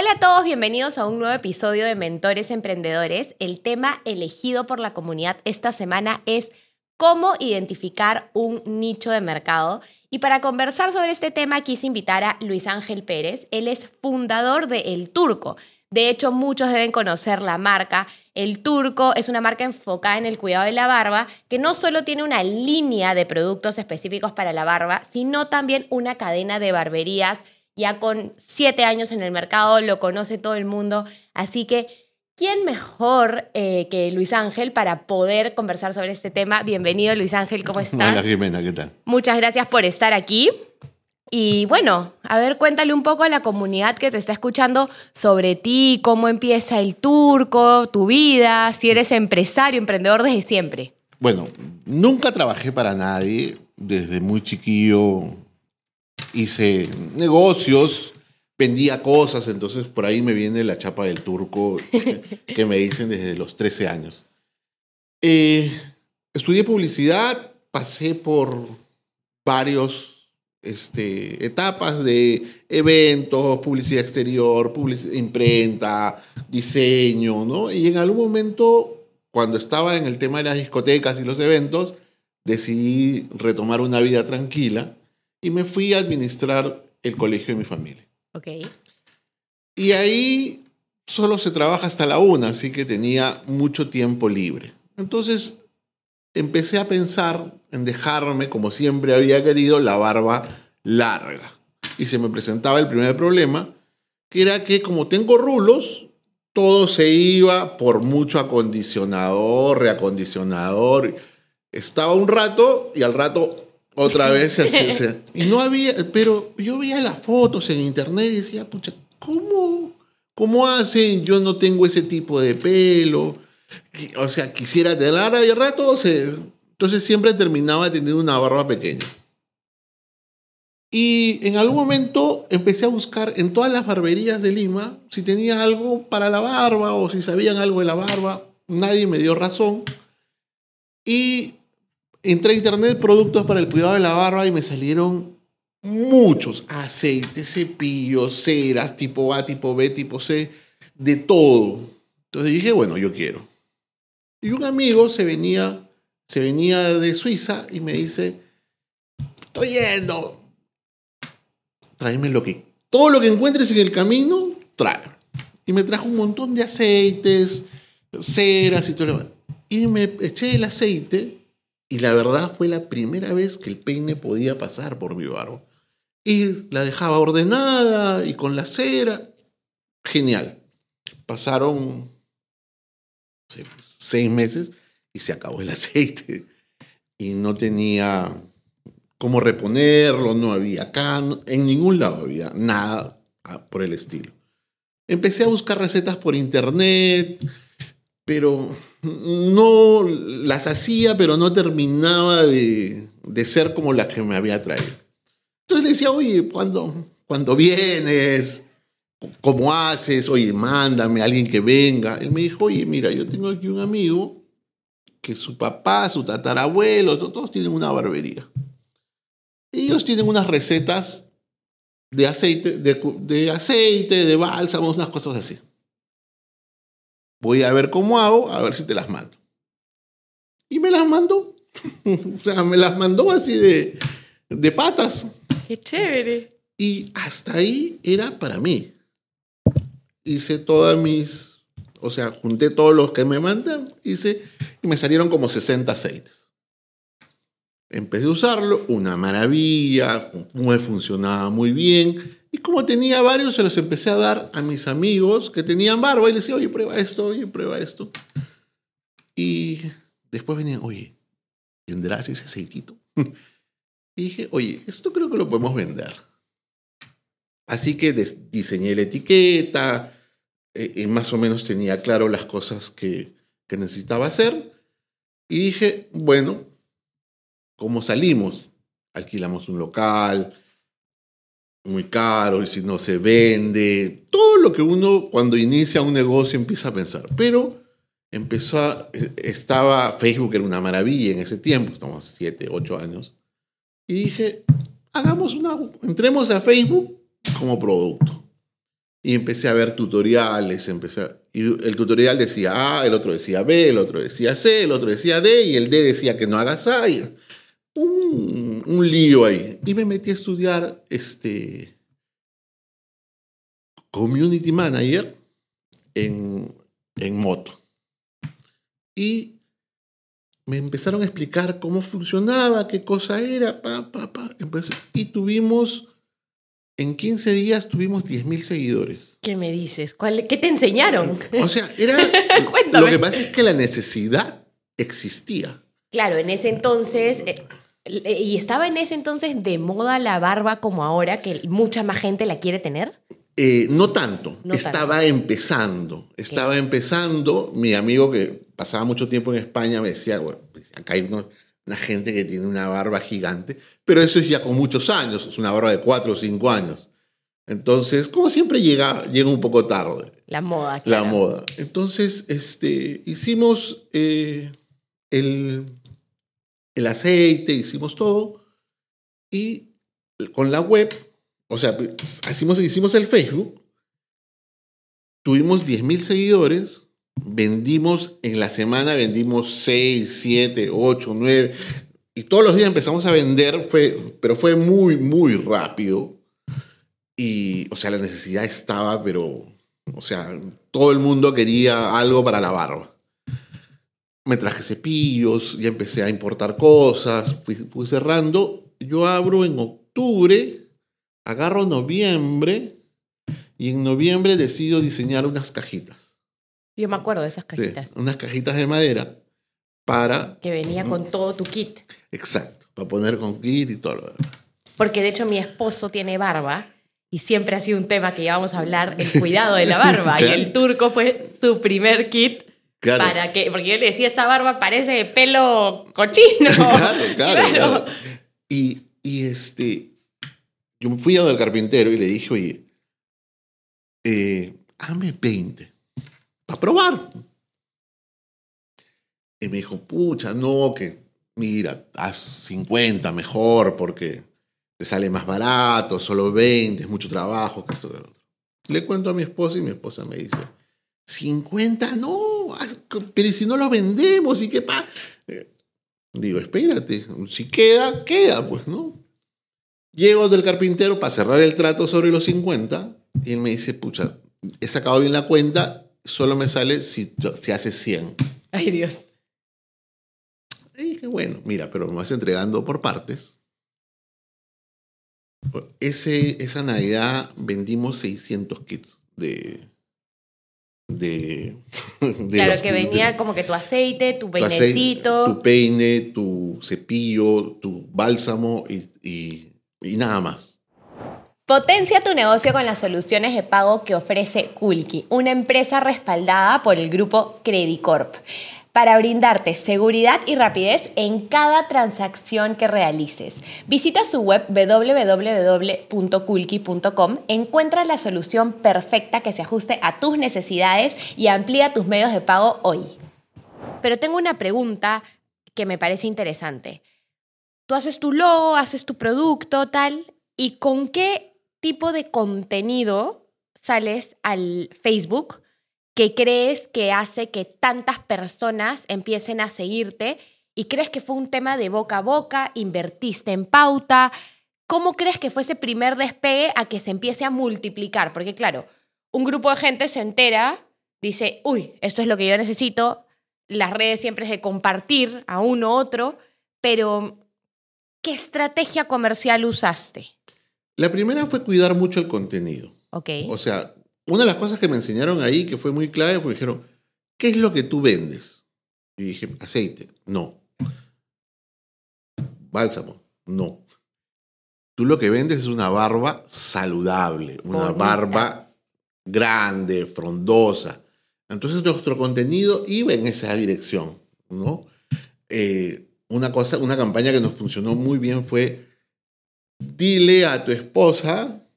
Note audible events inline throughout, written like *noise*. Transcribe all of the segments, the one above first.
Hola a todos, bienvenidos a un nuevo episodio de Mentores Emprendedores. El tema elegido por la comunidad esta semana es cómo identificar un nicho de mercado. Y para conversar sobre este tema quise invitar a Luis Ángel Pérez. Él es fundador de El Turco. De hecho, muchos deben conocer la marca. El Turco es una marca enfocada en el cuidado de la barba, que no solo tiene una línea de productos específicos para la barba, sino también una cadena de barberías ya con siete años en el mercado, lo conoce todo el mundo, así que ¿quién mejor eh, que Luis Ángel para poder conversar sobre este tema? Bienvenido Luis Ángel, ¿cómo estás? Hola Jimena, ¿qué tal? Muchas gracias por estar aquí. Y bueno, a ver, cuéntale un poco a la comunidad que te está escuchando sobre ti, cómo empieza el turco, tu vida, si eres empresario, emprendedor desde siempre. Bueno, nunca trabajé para nadie, desde muy chiquillo hice negocios, vendía cosas, entonces por ahí me viene la chapa del turco *laughs* que me dicen desde los 13 años. Eh, estudié publicidad, pasé por varios este, etapas de eventos, publicidad exterior, publicidad, imprenta, diseño, ¿no? Y en algún momento, cuando estaba en el tema de las discotecas y los eventos, decidí retomar una vida tranquila y me fui a administrar el colegio de mi familia. Ok. Y ahí solo se trabaja hasta la una, así que tenía mucho tiempo libre. Entonces empecé a pensar en dejarme, como siempre había querido, la barba larga. Y se me presentaba el primer problema, que era que como tengo rulos, todo se iba por mucho acondicionador, reacondicionador. Estaba un rato y al rato otra *laughs* vez se hace. Y no había, pero yo veía las fotos en internet y decía, pucha, ¿cómo, cómo hacen? Yo no tengo ese tipo de pelo. O sea, quisiera tener y al rato se... Entonces siempre terminaba teniendo una barba pequeña. Y en algún momento empecé a buscar en todas las barberías de Lima si tenía algo para la barba o si sabían algo de la barba. Nadie me dio razón. Y entré a internet productos para el cuidado de la barba y me salieron muchos aceites, cepillos, ceras, tipo A, tipo B, tipo C, de todo. Entonces dije, bueno, yo quiero. Y un amigo se venía, se venía de Suiza y me dice, estoy yendo, tráeme lo que, todo lo que encuentres en el camino, trae. Y me trajo un montón de aceites, ceras y todo lo demás. Y me eché el aceite y la verdad fue la primera vez que el peine podía pasar por mi barba. Y la dejaba ordenada y con la cera. Genial. Pasaron seis meses y se acabó el *laughs* aceite. Y no tenía cómo reponerlo, no había acá, en ningún lado había nada por el estilo. Empecé a buscar recetas por internet, pero no las hacía, pero no terminaba de, ser como la que me había traído. Entonces le decía, oye, cuando, cuando vienes, ¿cómo haces? Oye, mándame a alguien que venga. Él me dijo, oye, mira, yo tengo aquí un amigo que su papá, su tatarabuelo, todos tienen una barbería. Ellos tienen unas recetas de aceite, de, de aceite, de unas cosas así. Voy a ver cómo hago, a ver si te las mando. Y me las mandó. *laughs* o sea, me las mandó así de, de patas. Qué chévere. Y hasta ahí era para mí. Hice todas mis, o sea, junté todos los que me mandan, hice, y me salieron como 60 aceites. Empecé a usarlo, una maravilla, me funcionaba muy bien. Y como tenía varios, se los empecé a dar a mis amigos que tenían barba y les decía, oye, prueba esto, oye, prueba esto. Y después venían, oye, ¿tendrás ese aceitito? *laughs* y dije, oye, esto creo que lo podemos vender. Así que diseñé la etiqueta, eh, más o menos tenía claro las cosas que, que necesitaba hacer. Y dije, bueno, ¿cómo salimos? Alquilamos un local muy caro y si no se vende, todo lo que uno cuando inicia un negocio empieza a pensar. Pero empezó a, estaba, Facebook era una maravilla en ese tiempo, estamos siete, ocho años, y dije, hagamos una, entremos a Facebook como producto. Y empecé a ver tutoriales, empecé y el tutorial decía A, el otro decía B, el otro decía C, el otro decía D, y el D decía que no hagas A. un, un, lío ahí. Y me metí a estudiar este, Community Manager en, en moto. Y me empezaron a explicar cómo funcionaba, qué cosa era, pa, pa, pa. y tuvimos en 15 días tuvimos 10.000 seguidores. ¿Qué me dices? ¿Qué te enseñaron? O sea, era... *laughs* lo que pasa es que la necesidad existía. Claro, en ese entonces... Eh, ¿Y estaba en ese entonces de moda la barba como ahora, que mucha más gente la quiere tener? Eh, no tanto, estaba empezando, estaba empezando. Mi amigo que pasaba mucho tiempo en España me decía, bueno, pues, acá hay unos una gente que tiene una barba gigante, pero eso es ya con muchos años, es una barba de cuatro o cinco años. Entonces, como siempre llega, llega un poco tarde. La moda. Claro. La moda. Entonces, este, hicimos eh, el, el aceite, hicimos todo, y con la web, o sea, hicimos, hicimos el Facebook, tuvimos 10.000 seguidores, vendimos en la semana, vendimos 6, 7, 8, 9. Y todos los días empezamos a vender, fue, pero fue muy, muy rápido. Y, o sea, la necesidad estaba, pero, o sea, todo el mundo quería algo para la barba. Me traje cepillos, ya empecé a importar cosas, fui, fui cerrando. Yo abro en octubre, agarro noviembre y en noviembre decido diseñar unas cajitas. Yo me acuerdo de esas cajitas. unas cajitas de madera para... Que venía con todo tu kit. Exacto, para poner con kit y todo lo demás. Porque de hecho mi esposo tiene barba y siempre ha sido un tema que íbamos a hablar, el cuidado de la barba. *laughs* Y el turco fue su primer kit Claro. Para que, porque yo le decía, esa barba parece pelo cochino. *laughs* claro, *laughs* claro, claro. Y, y, este, yo fui a del carpintero y le dije, oye, eh, hazme 20 a probar. Y me dijo, pucha, no, que mira, haz 50 mejor porque te sale más barato, solo 20, es mucho trabajo, que esto, Le cuento a mi esposa y mi esposa me dice, 50, no, pero si no lo vendemos? ¿Y qué pasa? Digo, espérate, si queda, queda, pues, ¿no? Llego del carpintero para cerrar el trato sobre los 50 y él me dice, pucha, he sacado bien la cuenta solo me sale si, si hace 100. Ay, Dios. Y dije, bueno, mira, pero me vas entregando por partes. Ese, esa Navidad vendimos 600 kits de... de, claro, que venía como que tu aceite, tu peinecito. Tu, peine, tu cepillo, tu bálsamo y, y nada más. Potencia tu negocio con las soluciones de pago que ofrece Kulki, una empresa respaldada por el grupo Credicorp, para brindarte seguridad y rapidez en cada transacción que realices. Visita su web www.kulki.com, encuentra la solución perfecta que se ajuste a tus necesidades y amplía tus medios de pago hoy. Pero tengo una pregunta que me parece interesante. Tú haces tu logo, haces tu producto, tal, ¿y con qué tipo de contenido sales al Facebook que crees que hace que tantas personas empiecen a seguirte y crees que fue un tema de boca a boca, invertiste en pauta? ¿Cómo crees que fue ese primer despegue a que se empiece a multiplicar? Porque claro, un grupo de gente se entera, dice, uy, esto es lo que yo necesito, las redes siempre es de compartir a uno u otro, pero ¿qué estrategia comercial usaste? La primera fue cuidar mucho el contenido. Ok. O sea, una de las cosas que me enseñaron ahí, que fue muy clave, fue dijeron, ¿qué es lo que tú vendes? Y dije, aceite. No. Bálsamo. No. Tú lo que vendes es una barba saludable, una barba grande, frondosa. Entonces nuestro contenido iba en esa dirección, ¿no? eh, una cosa, una campaña que nos funcionó muy bien fue dile a tu esposa *laughs*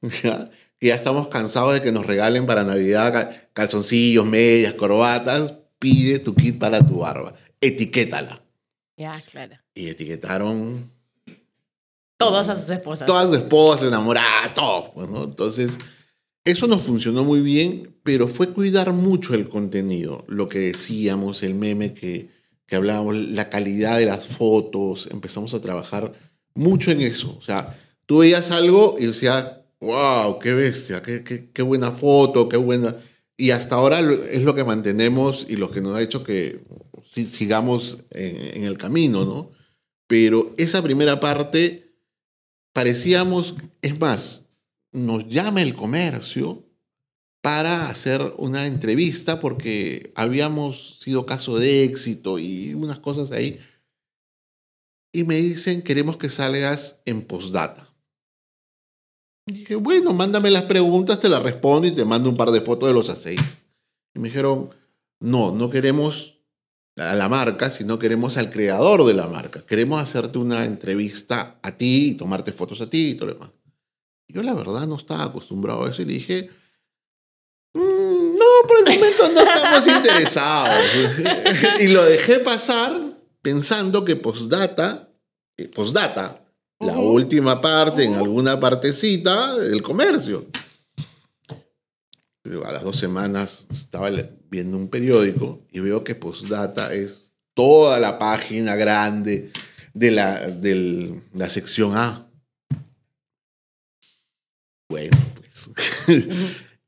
que ya estamos cansados de que nos regalen para Navidad calzoncillos, medias, corbatas, pide tu kit para tu barba, etiquétala. Ya, claro. Y etiquetaron todas a sus esposas. Todas sus esposas, enamoradas, todo. Pues, Entonces, eso nos funcionó muy bien, pero fue cuidar mucho el contenido, lo que decíamos, el meme que, que hablábamos, la calidad de las fotos, empezamos a trabajar mucho en eso. O sea, tú veías algo y decías, wow, qué bestia, qué, qué, qué buena foto, qué buena... Y hasta ahora es lo que mantenemos y lo que nos ha hecho que sigamos en, en el camino, ¿no? Pero esa primera parte parecíamos, es más, nos llama el comercio para hacer una entrevista porque habíamos sido caso de éxito y unas cosas ahí. Y me dicen, queremos que salgas en postdata. Dije, bueno, mándame las preguntas, te las respondo y te mando un par de fotos de los aceites. Y me dijeron, no, no queremos a la marca, sino queremos al creador de la marca. Queremos hacerte una entrevista a ti y tomarte fotos a ti y todo lo demás. Yo la verdad no estaba acostumbrado a eso y dije, mm, no, por el momento no estamos interesados. *laughs* y lo dejé pasar pensando que postdata, eh, postdata, la última parte, en alguna partecita del comercio. A las dos semanas estaba viendo un periódico y veo que Postdata es toda la página grande de la, de la sección A. Bueno, pues. *laughs*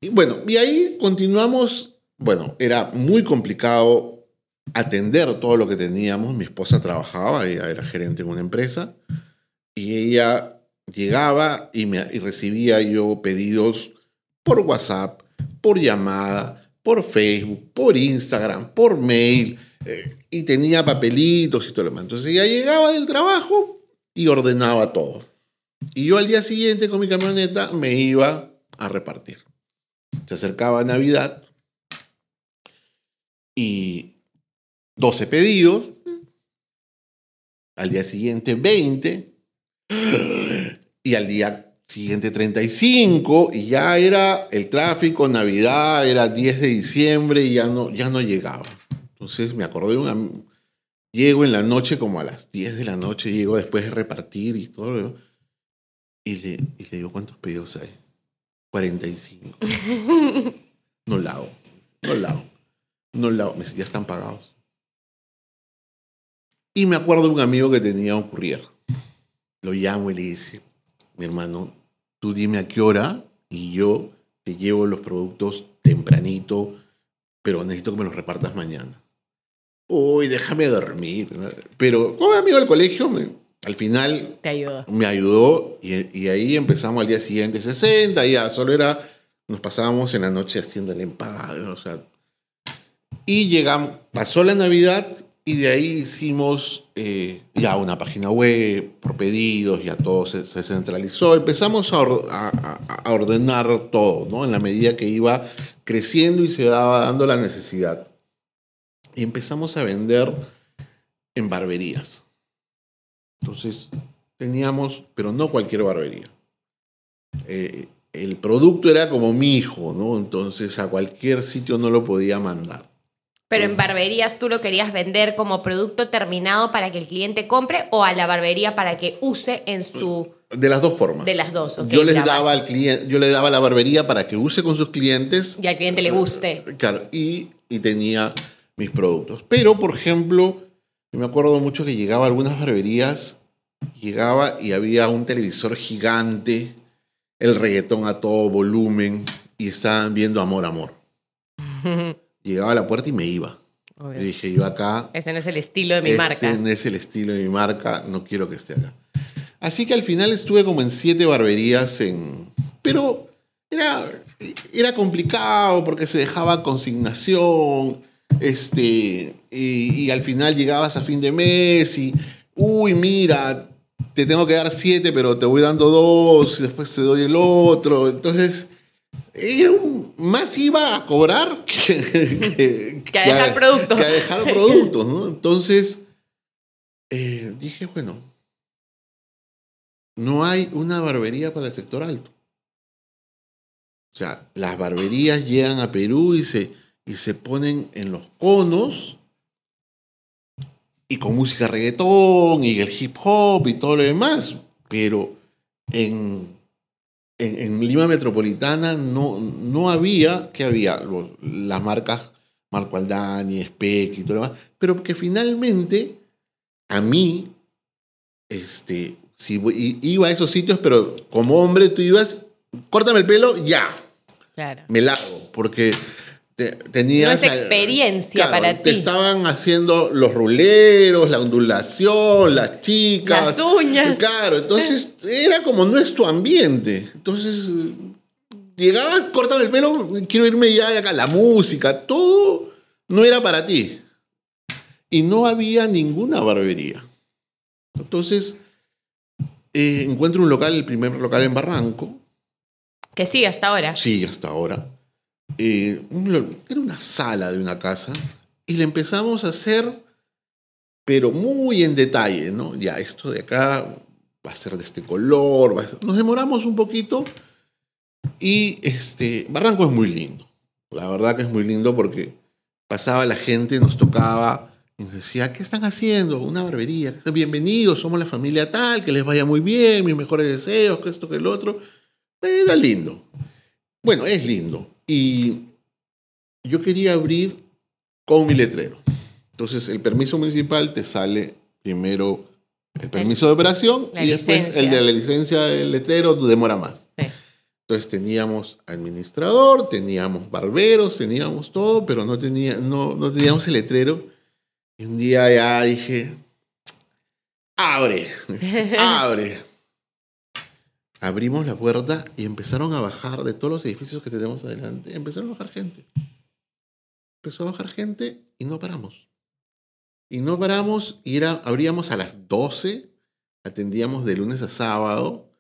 y bueno, y ahí continuamos. Bueno, era muy complicado atender todo lo que teníamos. Mi esposa trabajaba, ella era gerente en una empresa, y ella llegaba y, me, y recibía yo pedidos por WhatsApp, por llamada, por Facebook, por Instagram, por mail, eh, y tenía papelitos y todo lo demás. Entonces ella llegaba del trabajo y ordenaba todo. Y yo al día siguiente con mi camioneta me iba a repartir. Se acercaba Navidad y 12 pedidos. Al día siguiente 20. Y al día siguiente 35 y ya era el tráfico, Navidad, era 10 de diciembre y ya no, ya no llegaba. Entonces me acordé de una... Llego en la noche como a las 10 de la noche, llego después de repartir y todo. Y le, y le digo, ¿cuántos pedidos hay? 45. *laughs* no la hago, no la hago, no la hago. Ya están pagados. Y me acuerdo de un amigo que tenía un courier. Lo llamo y le dice, mi hermano, tú dime a qué hora y yo te llevo los productos tempranito, pero necesito que me los repartas mañana. Uy, déjame dormir. Pero como amigo del colegio, al final te ayudó. me ayudó y, ahí empezamos al día siguiente 60, ya solo era, nos pasábamos en la noche haciendo el empado, o sea, y llegamos, pasó la Navidad y de ahí hicimos eh, ya una página web por pedidos, ya todo se, centralizó. Empezamos a, ordenar todo, ¿no? En la medida que iba creciendo y se daba dando la necesidad. Y empezamos a vender en barberías. Entonces, teníamos, pero no cualquier barbería. Eh, el producto era como mi hijo, ¿no? Entonces a cualquier sitio no lo podía mandar. Pero en barberías tú lo querías vender como producto terminado para que el cliente compre o a la barbería para que use en su... De las dos formas. De las dos. yo les daba al cliente, yo le daba a la barbería para que use con sus clientes. Y al cliente le guste. Claro, y, y tenía mis productos. Pero, por ejemplo, me acuerdo mucho que llegaba a algunas barberías, llegaba y había un televisor gigante, el reggaetón a todo volumen, y estaban viendo Amor, Amor. *laughs* llegaba a la puerta y me iba. Y dije, yo acá... Este no es el estilo de mi marca. Este no es el estilo de mi marca, no quiero que esté acá. Así que al final estuve como en siete barberías, en... pero era, era complicado porque se dejaba consignación, este, y, y al final llegabas a fin de mes y, uy, mira, te tengo que dar siete, pero te voy dando dos, y después te doy el otro. Entonces más iba a cobrar *laughs* que, a dejar productos. Que a dejar productos, ¿no? Entonces, eh, dije, bueno, no hay una barbería para el sector alto. O sea, las barberías llegan a Perú y se, y se ponen en los conos y con música reggaetón y el hip hop y todo lo demás. Pero en, en, Lima Metropolitana no, no había, que había las marcas Marco Aldani, Spec y todo lo demás, pero que finalmente a mí, este, si iba a esos sitios, pero como hombre tú ibas, córtame el pelo, ya. Claro. Me largo, porque tenías... No es experiencia para ti. Te estaban haciendo los ruleros, la ondulación, las chicas. Las uñas. Claro, entonces era como no es tu ambiente. Entonces llegabas, córtame el pelo, quiero irme ya de acá. La música, todo no era para ti. Y no había ninguna barbería. Entonces eh, encuentro un local, el primer local en Barranco. Que sí, hasta ahora. Sí, hasta ahora eh, era una sala de una casa y le empezamos a hacer, pero muy en detalle, ¿no? Ya, esto de acá va a ser de este color, nos demoramos un poquito y este, Barranco es muy lindo, la verdad que es muy lindo porque pasaba la gente, nos tocaba y nos decía, ¿qué están haciendo? Una barbería. Bienvenidos, somos la familia tal, que les vaya muy bien, mis mejores deseos, que esto, que el otro. Era lindo. Bueno, es lindo. Y yo quería abrir con mi letrero. Entonces, el permiso municipal te sale primero el permiso de operación y después el de la licencia del letrero demora más. Entonces teníamos administrador, teníamos barberos, teníamos todo, pero no, tenía, no, no teníamos el letrero. Y un día ya dije, abre, *laughs* abre abrimos la puerta y empezaron a bajar de todos los edificios que tenemos adelante, empezaron a bajar gente. Empezó a bajar gente y no paramos. Y no paramos y era, abríamos a las 12, atendíamos de lunes a sábado,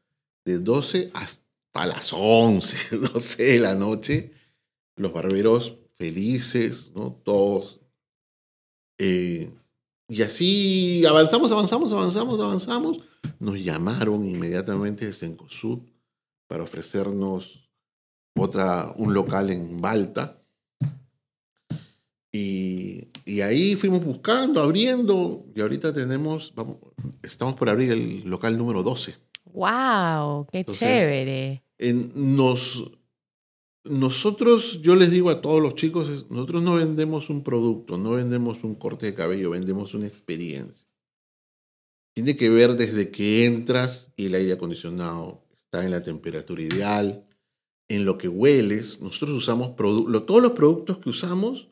de 12 hasta las 11, 12 *laughs* de la noche. Los barberos felices, ¿no? Todos. Eh, y así avanzamos, avanzamos, avanzamos, avanzamos nos llamaron inmediatamente de Sencosud para ofrecernos otra, un local en Balta. Y, y, ahí fuimos buscando, abriendo, y ahorita tenemos, vamos, estamos por abrir el local número 12. ¡Wow! ¡Qué chévere! nos, nosotros, yo les digo a todos los chicos, nosotros no vendemos un producto, no vendemos un corte de cabello, vendemos una experiencia. Tiene que ver desde que entras y el aire acondicionado está en la temperatura ideal, en lo que hueles. Nosotros usamos todos los productos que usamos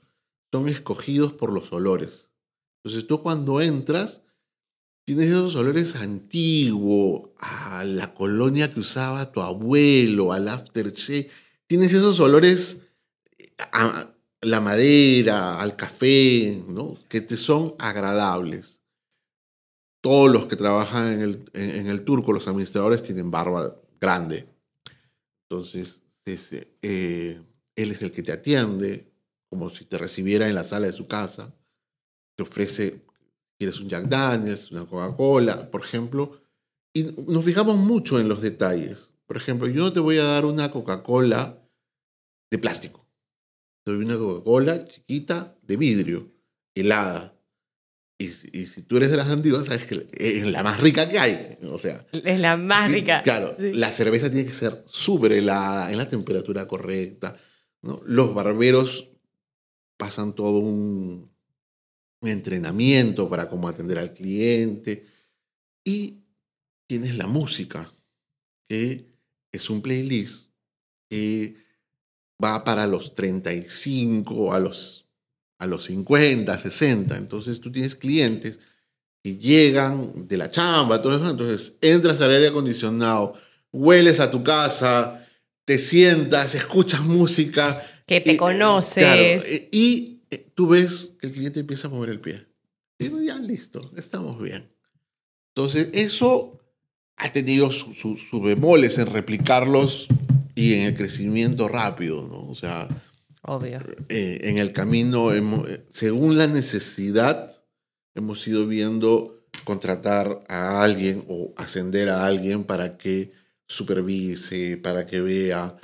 son escogidos por los olores. Entonces tú cuando entras tienes esos olores antiguos, a la colonia que usaba tu abuelo, al aftershave. Tienes esos olores a la madera, al café, ¿no? que te son agradables todos los que trabajan en el, en, el turco, los administradores, tienen barba grande. Entonces, eh, él es el que te atiende, como si te recibiera en la sala de su casa. Te ofrece, quieres un Jack Daniels, una Coca-Cola, por ejemplo. Y nos fijamos mucho en los detalles. Por ejemplo, yo no te voy a dar una Coca-Cola de plástico. Doy una Coca-Cola chiquita de vidrio, helada. Y, si tú eres de las antiguas, sabes que es la más rica que hay. O sea, es la más rica. Claro, la cerveza tiene que ser súper helada, en la temperatura correcta. ¿no? Los barberos pasan todo un, entrenamiento para cómo atender al cliente. Y tienes la música, que es un playlist que va para los 35, a los a los 50, 60. Entonces tú tienes clientes que llegan de la chamba, todo eso. Entonces entras al aire acondicionado, hueles a tu casa, te sientas, escuchas música. Que te conoces. Eh, y eh, tú ves que el cliente empieza a mover el pie. Y ya, listo, estamos bien. Entonces, eso ha tenido sus bemoles en replicarlos y en el crecimiento rápido, ¿no? O sea, Obvio. Eh, en el camino, hemos, según la necesidad, hemos ido viendo contratar a alguien o ascender a alguien para que supervise, para que vea.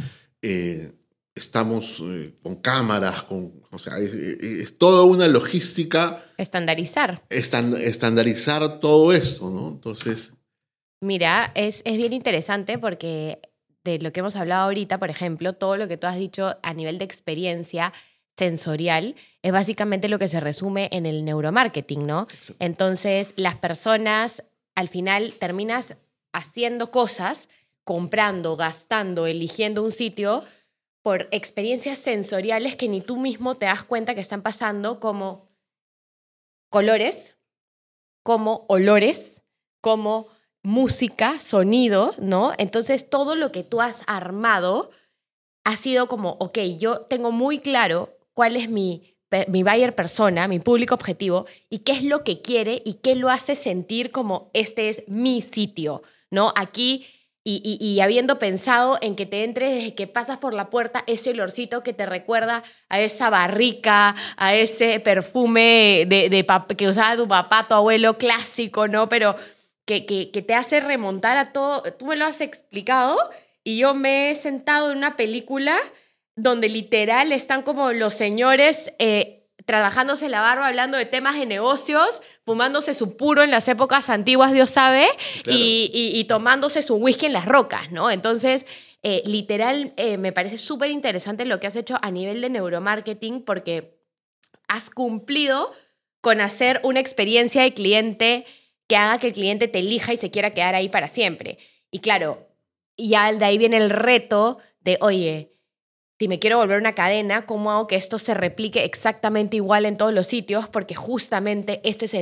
eh, estamos eh, con cámaras, con, o sea, es, es toda una logística Estandarizar. estan- estandarizar todo esto, ¿no? Entonces, Mira, es, es bien interesante porque de lo que hemos hablado ahorita, por ejemplo, todo lo que tú has dicho a nivel de experiencia sensorial es básicamente lo que se resume en el neuromarketing, ¿no? Exacto. Entonces, las personas al final terminas haciendo cosas, comprando, gastando, eligiendo un sitio por experiencias sensoriales que ni tú mismo te das cuenta que están pasando como colores, como olores, como música, sonido, ¿no? Entonces todo lo que tú has armado ha sido como, ok, yo tengo muy claro cuál es mi, mi buyer persona, mi público objetivo, y qué es lo que quiere y qué lo hace sentir como este es mi sitio, ¿no? Aquí, y, y- y habiendo pensado en que te entres desde que pasas por la puerta, ese olorcito que te recuerda a esa barrica, a ese perfume de, de que usaba tu papá, tu abuelo clásico, ¿no? Pero que, que, que te hace remontar a todo. Tú me lo has explicado y yo me he sentado en una película donde literal están como los señores eh, trabajándose la barba, hablando de temas de negocios, fumándose su puro en las épocas antiguas, Dios sabe, Claro. y, y- y tomándose su whisky en las rocas, ¿no? Entonces, eh, literal, eh, me parece súper interesante lo que has hecho a nivel de neuromarketing porque has cumplido con hacer una experiencia de cliente que haga que el cliente te elija y se quiera quedar ahí para siempre. Y claro, ya de ahí viene el reto de, oye, si me quiero volver una cadena, ¿cómo hago que esto se replique exactamente igual en todos los sitios? Porque justamente esta es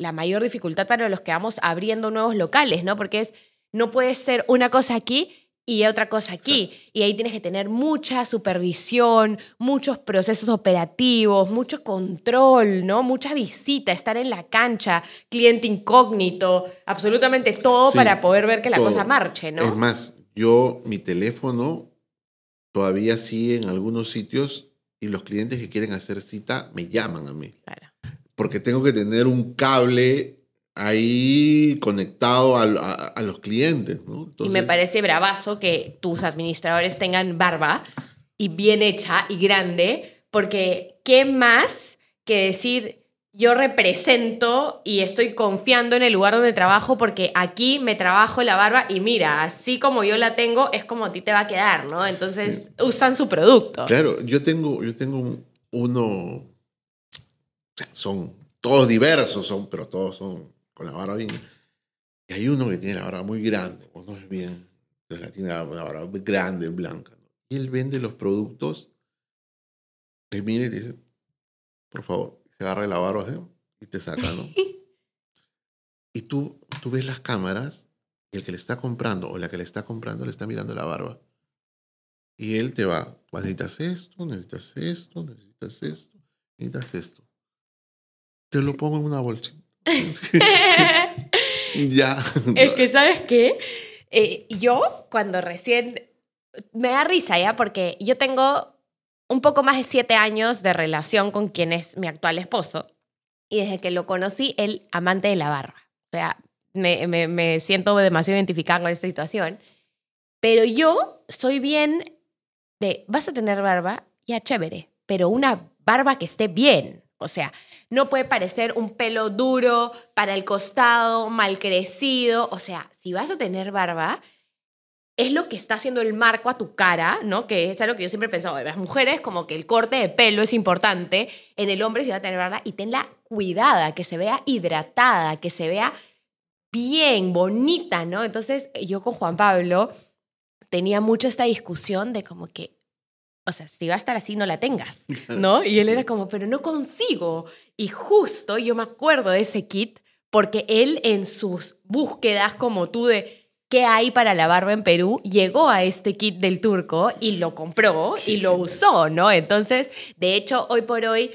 la mayor dificultad para los que vamos abriendo nuevos locales, ¿no? Porque es, no puede ser una cosa aquí y otra cosa aquí. Y ahí tienes que tener mucha supervisión, muchos procesos operativos, mucho control, ¿no? Mucha visita, estar en la cancha, cliente incógnito, absolutamente todo Sí, para poder ver que la todo. cosa marche, ¿no? Es más, yo, mi teléfono todavía sigue en algunos sitios y los clientes que quieren hacer cita me llaman a mí. Claro. Porque tengo que tener un cable ahí conectado a, a- a los clientes. ¿no? Y me parece bravazo que tus administradores tengan barba y bien hecha y grande, porque ¿qué más que decir yo represento y estoy confiando en el lugar donde trabajo porque aquí me trabajo la barba y mira, así como yo la tengo, es como a ti te va a quedar, ¿no? Entonces usan su producto. Claro, yo tengo, yo tengo un- uno. son todos diversos, son, pero todos son con la barba bien. Y hay uno que tiene la barba muy grande, no es bien. Entonces la tiene la, la barba muy grande, blanca. ¿no? Y él vende los productos. Él mira y te dice, por favor, se agarra la barba así, y te saca, ¿no? *laughs* y tú, tú ves las cámaras y el que le está comprando o la que le está comprando le está mirando la barba. Y él te va, necesitas esto, necesitas esto, necesitas esto, necesitas esto. Te lo pongo en una bolsita. *laughs* ya. Es que, ¿sabes qué? Eh, yo, cuando recién. Me da risa ya, porque yo tengo un poco más de siete años de relación con quien es mi actual esposo. Y desde que lo conocí, él amante de la barba. O sea, me, me, me siento demasiado identificada con esta situación. Pero yo soy bien de, vas a tener barba, ya chévere, pero una barba que esté bien. O sea, no puede parecer un pelo duro para el costado, mal crecido. O sea, si vas a tener barba, es lo que está haciendo el marco a tu cara, ¿no? Que es algo que yo siempre he pensado de las mujeres, como que el corte de pelo es importante. En el hombre si va a tener barba y tenla cuidada, que se vea hidratada, que se vea bien, bonita, ¿no? Entonces yo con Juan Pablo tenía mucho esta discusión de como que, o sea, si va a estar así, no la tengas, *laughs* ¿no? Y él era como, pero no consigo. Y justo yo me acuerdo de ese kit porque él en sus búsquedas como tú de qué hay para la barba en Perú, llegó a este kit del turco y lo compró y lo usó, ¿no? Entonces, de hecho, hoy por hoy,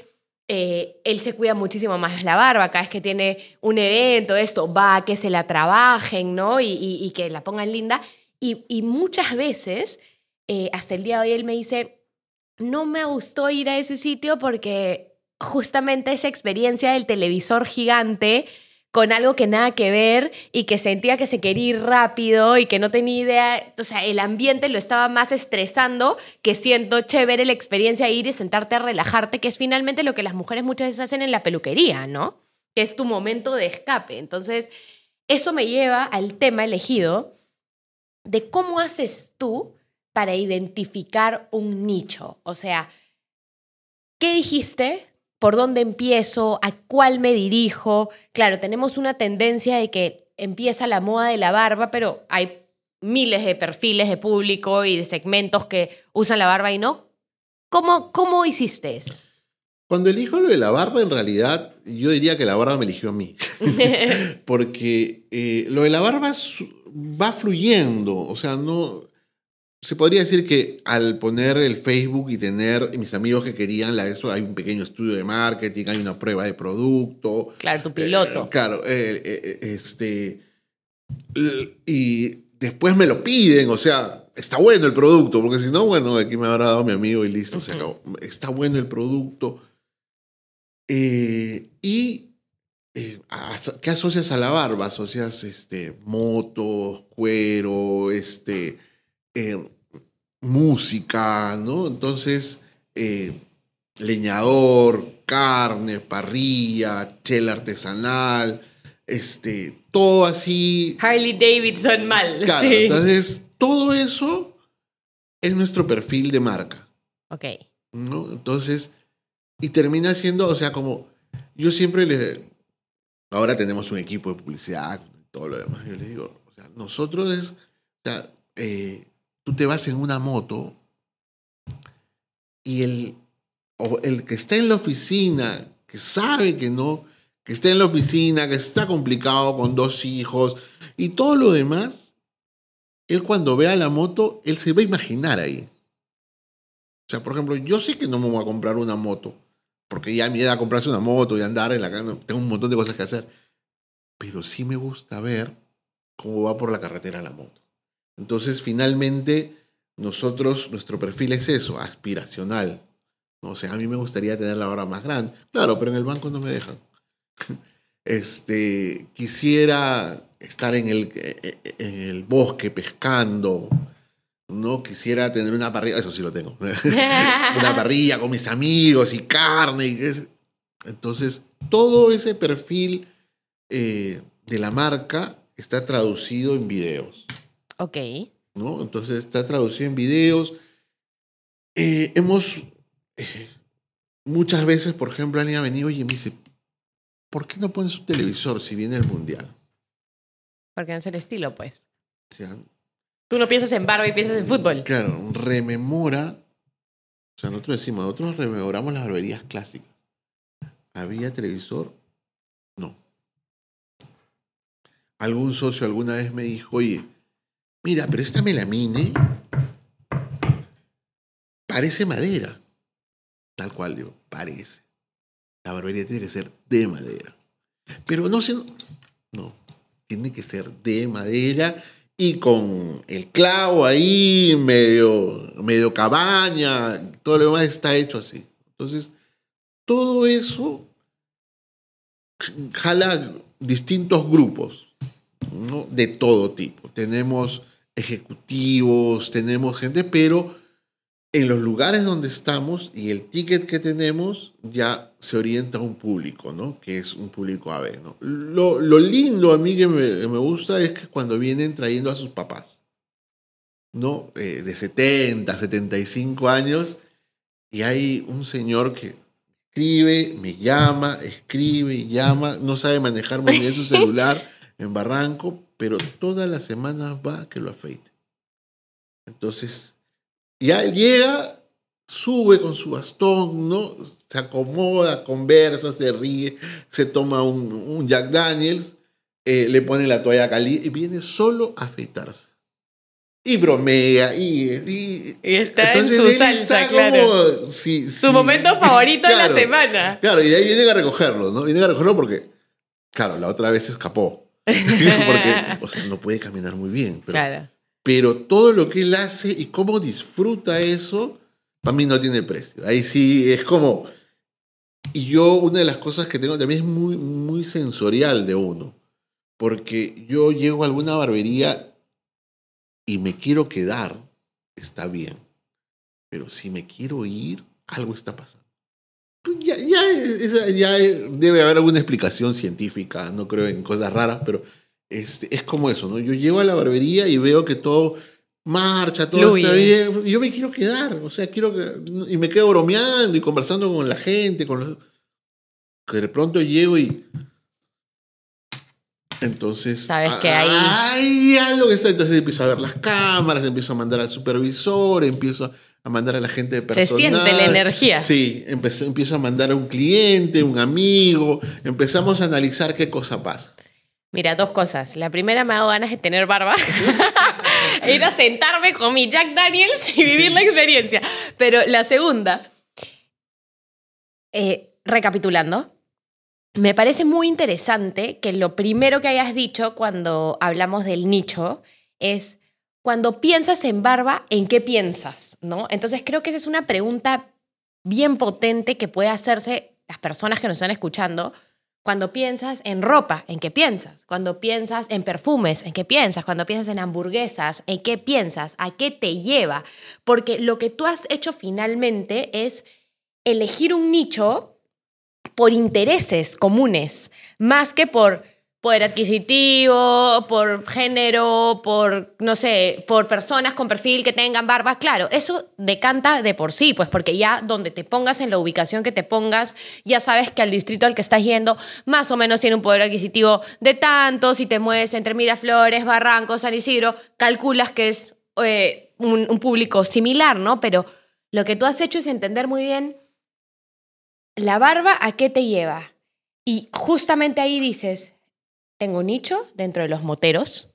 eh, él se cuida muchísimo más la barba, cada vez que tiene un evento, esto, va a que se la trabajen, ¿no? Y, y- y que la pongan linda. Y, y muchas veces, eh, hasta el día de hoy, él me dice, no me gustó ir a ese sitio porque justamente esa experiencia del televisor gigante con algo que nada que ver y que sentía que se quería ir rápido y que no tenía idea, o sea, el ambiente lo estaba más estresando que siento chévere la experiencia de ir y sentarte a relajarte, que es finalmente lo que las mujeres muchas veces hacen en la peluquería, ¿no? Que es tu momento de escape. Entonces, eso me lleva al tema elegido de cómo haces tú para identificar un nicho. O sea, ¿qué dijiste? ¿Por dónde empiezo? ¿A cuál me dirijo? Claro, tenemos una tendencia de que empieza la moda de la barba, pero hay miles de perfiles de público y de segmentos que usan la barba y no. ¿Cómo, cómo hiciste eso? Cuando elijo lo de la barba, en realidad, yo diría que la barba me eligió a mí. *laughs* *laughs* Porque eh, lo de la barba va fluyendo. O sea, no. Se podría decir que al poner el Facebook y tener mis amigos que querían la esto, hay un pequeño estudio de marketing, hay una prueba de producto. Claro, tu piloto. Eh, claro, eh, este. Y después me lo piden, o sea, está bueno el producto, porque si no, bueno, aquí me habrá dado mi amigo y listo, se acabó. Está bueno el producto eh, ¿Y eh, qué asocias a la barba? Asocias este, motos, cuero, este, eh, música, ¿no? Entonces, leñador, carne, parrilla, chela artesanal, este, todo así. Harley Davidson mal. *laughs* Claro, entonces todo eso es nuestro perfil de marca. Ok. ¿no? Entonces, y termina siendo, o sea, como yo siempre le... Ahora tenemos un equipo de publicidad y todo lo demás. Yo les digo, o sea, nosotros es... O sea, eh, tú te vas en una moto y el, o el que está en la oficina, que sabe que no, que está en la oficina, que está complicado con dos hijos y todo lo demás, él cuando vea la moto, él se va a imaginar ahí. O sea, por ejemplo, yo sé que no me voy a comprar una moto, porque ya me da comprarse una moto y andar en la calle, tengo un montón de cosas que hacer. Pero sí me gusta ver cómo va por la carretera la moto. Entonces, finalmente, nosotros, nuestro perfil es eso, aspiracional. O sea, a mí me gustaría tener la hora más grande. Claro, pero en el banco no me dejan. *laughs* Este, quisiera estar en el, en el bosque pescando, no quisiera tener una parrilla, eso sí lo tengo, *laughs* una parrilla con mis amigos y carne. Entonces, todo ese perfil eh, de la marca está traducido en videos. Ok. ¿no? Entonces, está traducido en videos. Eh, hemos, eh, muchas veces, por ejemplo, alguien ha venido y me dice, ¿por qué no pones un televisor si viene el mundial? Porque no es el estilo, pues. O sea, Tú no piensas en barba y piensas en fútbol. Claro, rememora. O sea, nosotros decimos, nosotros rememoramos las barberías clásicas. ¿Había televisor? No. Algún socio alguna vez me dijo, oye, mira, pero esta melamine parece madera. Tal cual, digo, parece. La barbería tiene que ser de madera. Pero no sé, no, tiene que ser de madera y con el clavo ahí, medio, medio cabaña, todo lo demás está hecho así. Entonces, todo eso jala distintos grupos, ¿no? De todo tipo. Tenemos ejecutivos, tenemos gente, pero en los lugares donde estamos y el ticket que tenemos ya se orienta a un público, ¿no? Que es un público AB, ¿no? Lo, lindo a mí que me, gusta es que cuando vienen trayendo a sus papás, ¿no? Eh, de 70, 75 años, y hay un señor que escribe, me llama, escribe, llama, no sabe manejar muy bien su *laughs* celular en Barranco, pero todas las semanas va a que lo afeite. Entonces, ya él llega, sube con su bastón, ¿no? Se acomoda, conversa, se ríe, se toma un, Jack Daniels, eh, le pone la toalla caliente y viene solo a afeitarse. Y bromea, y, y, está en su salsa, claro. su momento favorito de la semana. Claro, y de ahí vienen a recogerlo, ¿no? Vienen a recogerlo porque, claro, la otra vez se escapó. *laughs* porque, o sea, no puede caminar muy bien. Pero, claro pero todo lo que él hace y cómo disfruta eso, para mí no tiene precio. Ahí sí es como, Y yo, una de las cosas que tengo también es muy, muy sensorial de uno. Porque yo llego a alguna barbería y me quiero quedar, está bien. Pero si me quiero ir, algo está pasando. Pues Ya, ya, ya debe haber alguna explicación científica, no creo en cosas raras, pero este, es como eso, ¿no? Yo llego a la barbería y veo que todo marcha, todo está bien. y Yo me quiero quedar, o sea, quiero que. Y me quedo bromeando y conversando con la gente, con los- que de pronto llego y. Entonces. Sabes que ahí- Hay algo que está. Entonces empiezo a ver las cámaras, empiezo a mandar al supervisor, empiezo a mandar a la gente de Se personal. siente la energía. Sí, empecé- empiezo a mandar a un cliente, un amigo. Empezamos a analizar qué cosa pasa. Mira, dos cosas. La primera me ha dado ganas de tener barba. *laughs* E Ir a sentarme con mi Jack Daniels y vivir la experiencia. Pero la segunda, eh, recapitulando, me parece muy interesante que lo primero que hayas dicho cuando hablamos del nicho es cuando piensas en barba, ¿en qué piensas? ¿No? Entonces creo que esa es una pregunta bien potente que puede hacerse las personas que nos están escuchando cuando piensas en ropa, ¿en qué piensas? Cuando piensas en perfumes, ¿en qué piensas? Cuando piensas en hamburguesas, ¿en qué piensas? ¿A qué te lleva? Porque lo que tú has hecho finalmente es elegir un nicho por intereses comunes, más que por poder adquisitivo, por género, por, no sé, por personas con perfil que tengan barba. Claro, eso decanta de por sí, pues porque ya donde te pongas en la ubicación que te pongas, ya sabes que al distrito al que estás yendo más o menos tiene un poder adquisitivo de tanto, si te mueves entre Miraflores, Barrancos, San Isidro, calculas que es eh, un, un público similar, ¿no? Pero lo que tú has hecho es entender muy bien la barba a qué te lleva. Y justamente ahí dices, tengo nicho dentro de los moteros,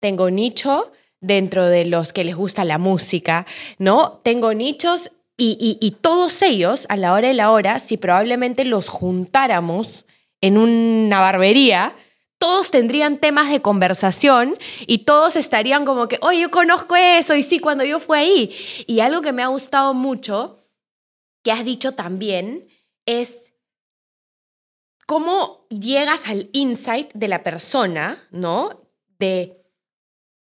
tengo nicho dentro de los que les gusta la música, ¿no? Tengo nichos y, y- y todos ellos, a la hora de la hora, si probablemente los juntáramos en una barbería, todos tendrían temas de conversación y todos estarían como que, oye, yo conozco eso y sí, cuando yo fui ahí. Y algo que me ha gustado mucho, que has dicho también, es cómo llegas al insight de la persona, ¿no? De,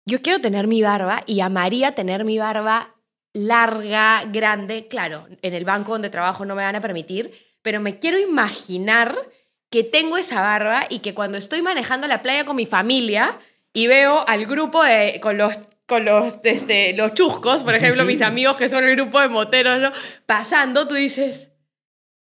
yo quiero tener mi barba y amaría tener mi barba larga, grande. Claro, en el banco donde trabajo no me van a permitir, pero me quiero imaginar que tengo esa barba y que cuando estoy manejando la playa con mi familia y veo al grupo de, con los con los, este, los chuscos, por ejemplo, mis *laughs* amigos que son el grupo de moteros, ¿no? Pasando, tú dices,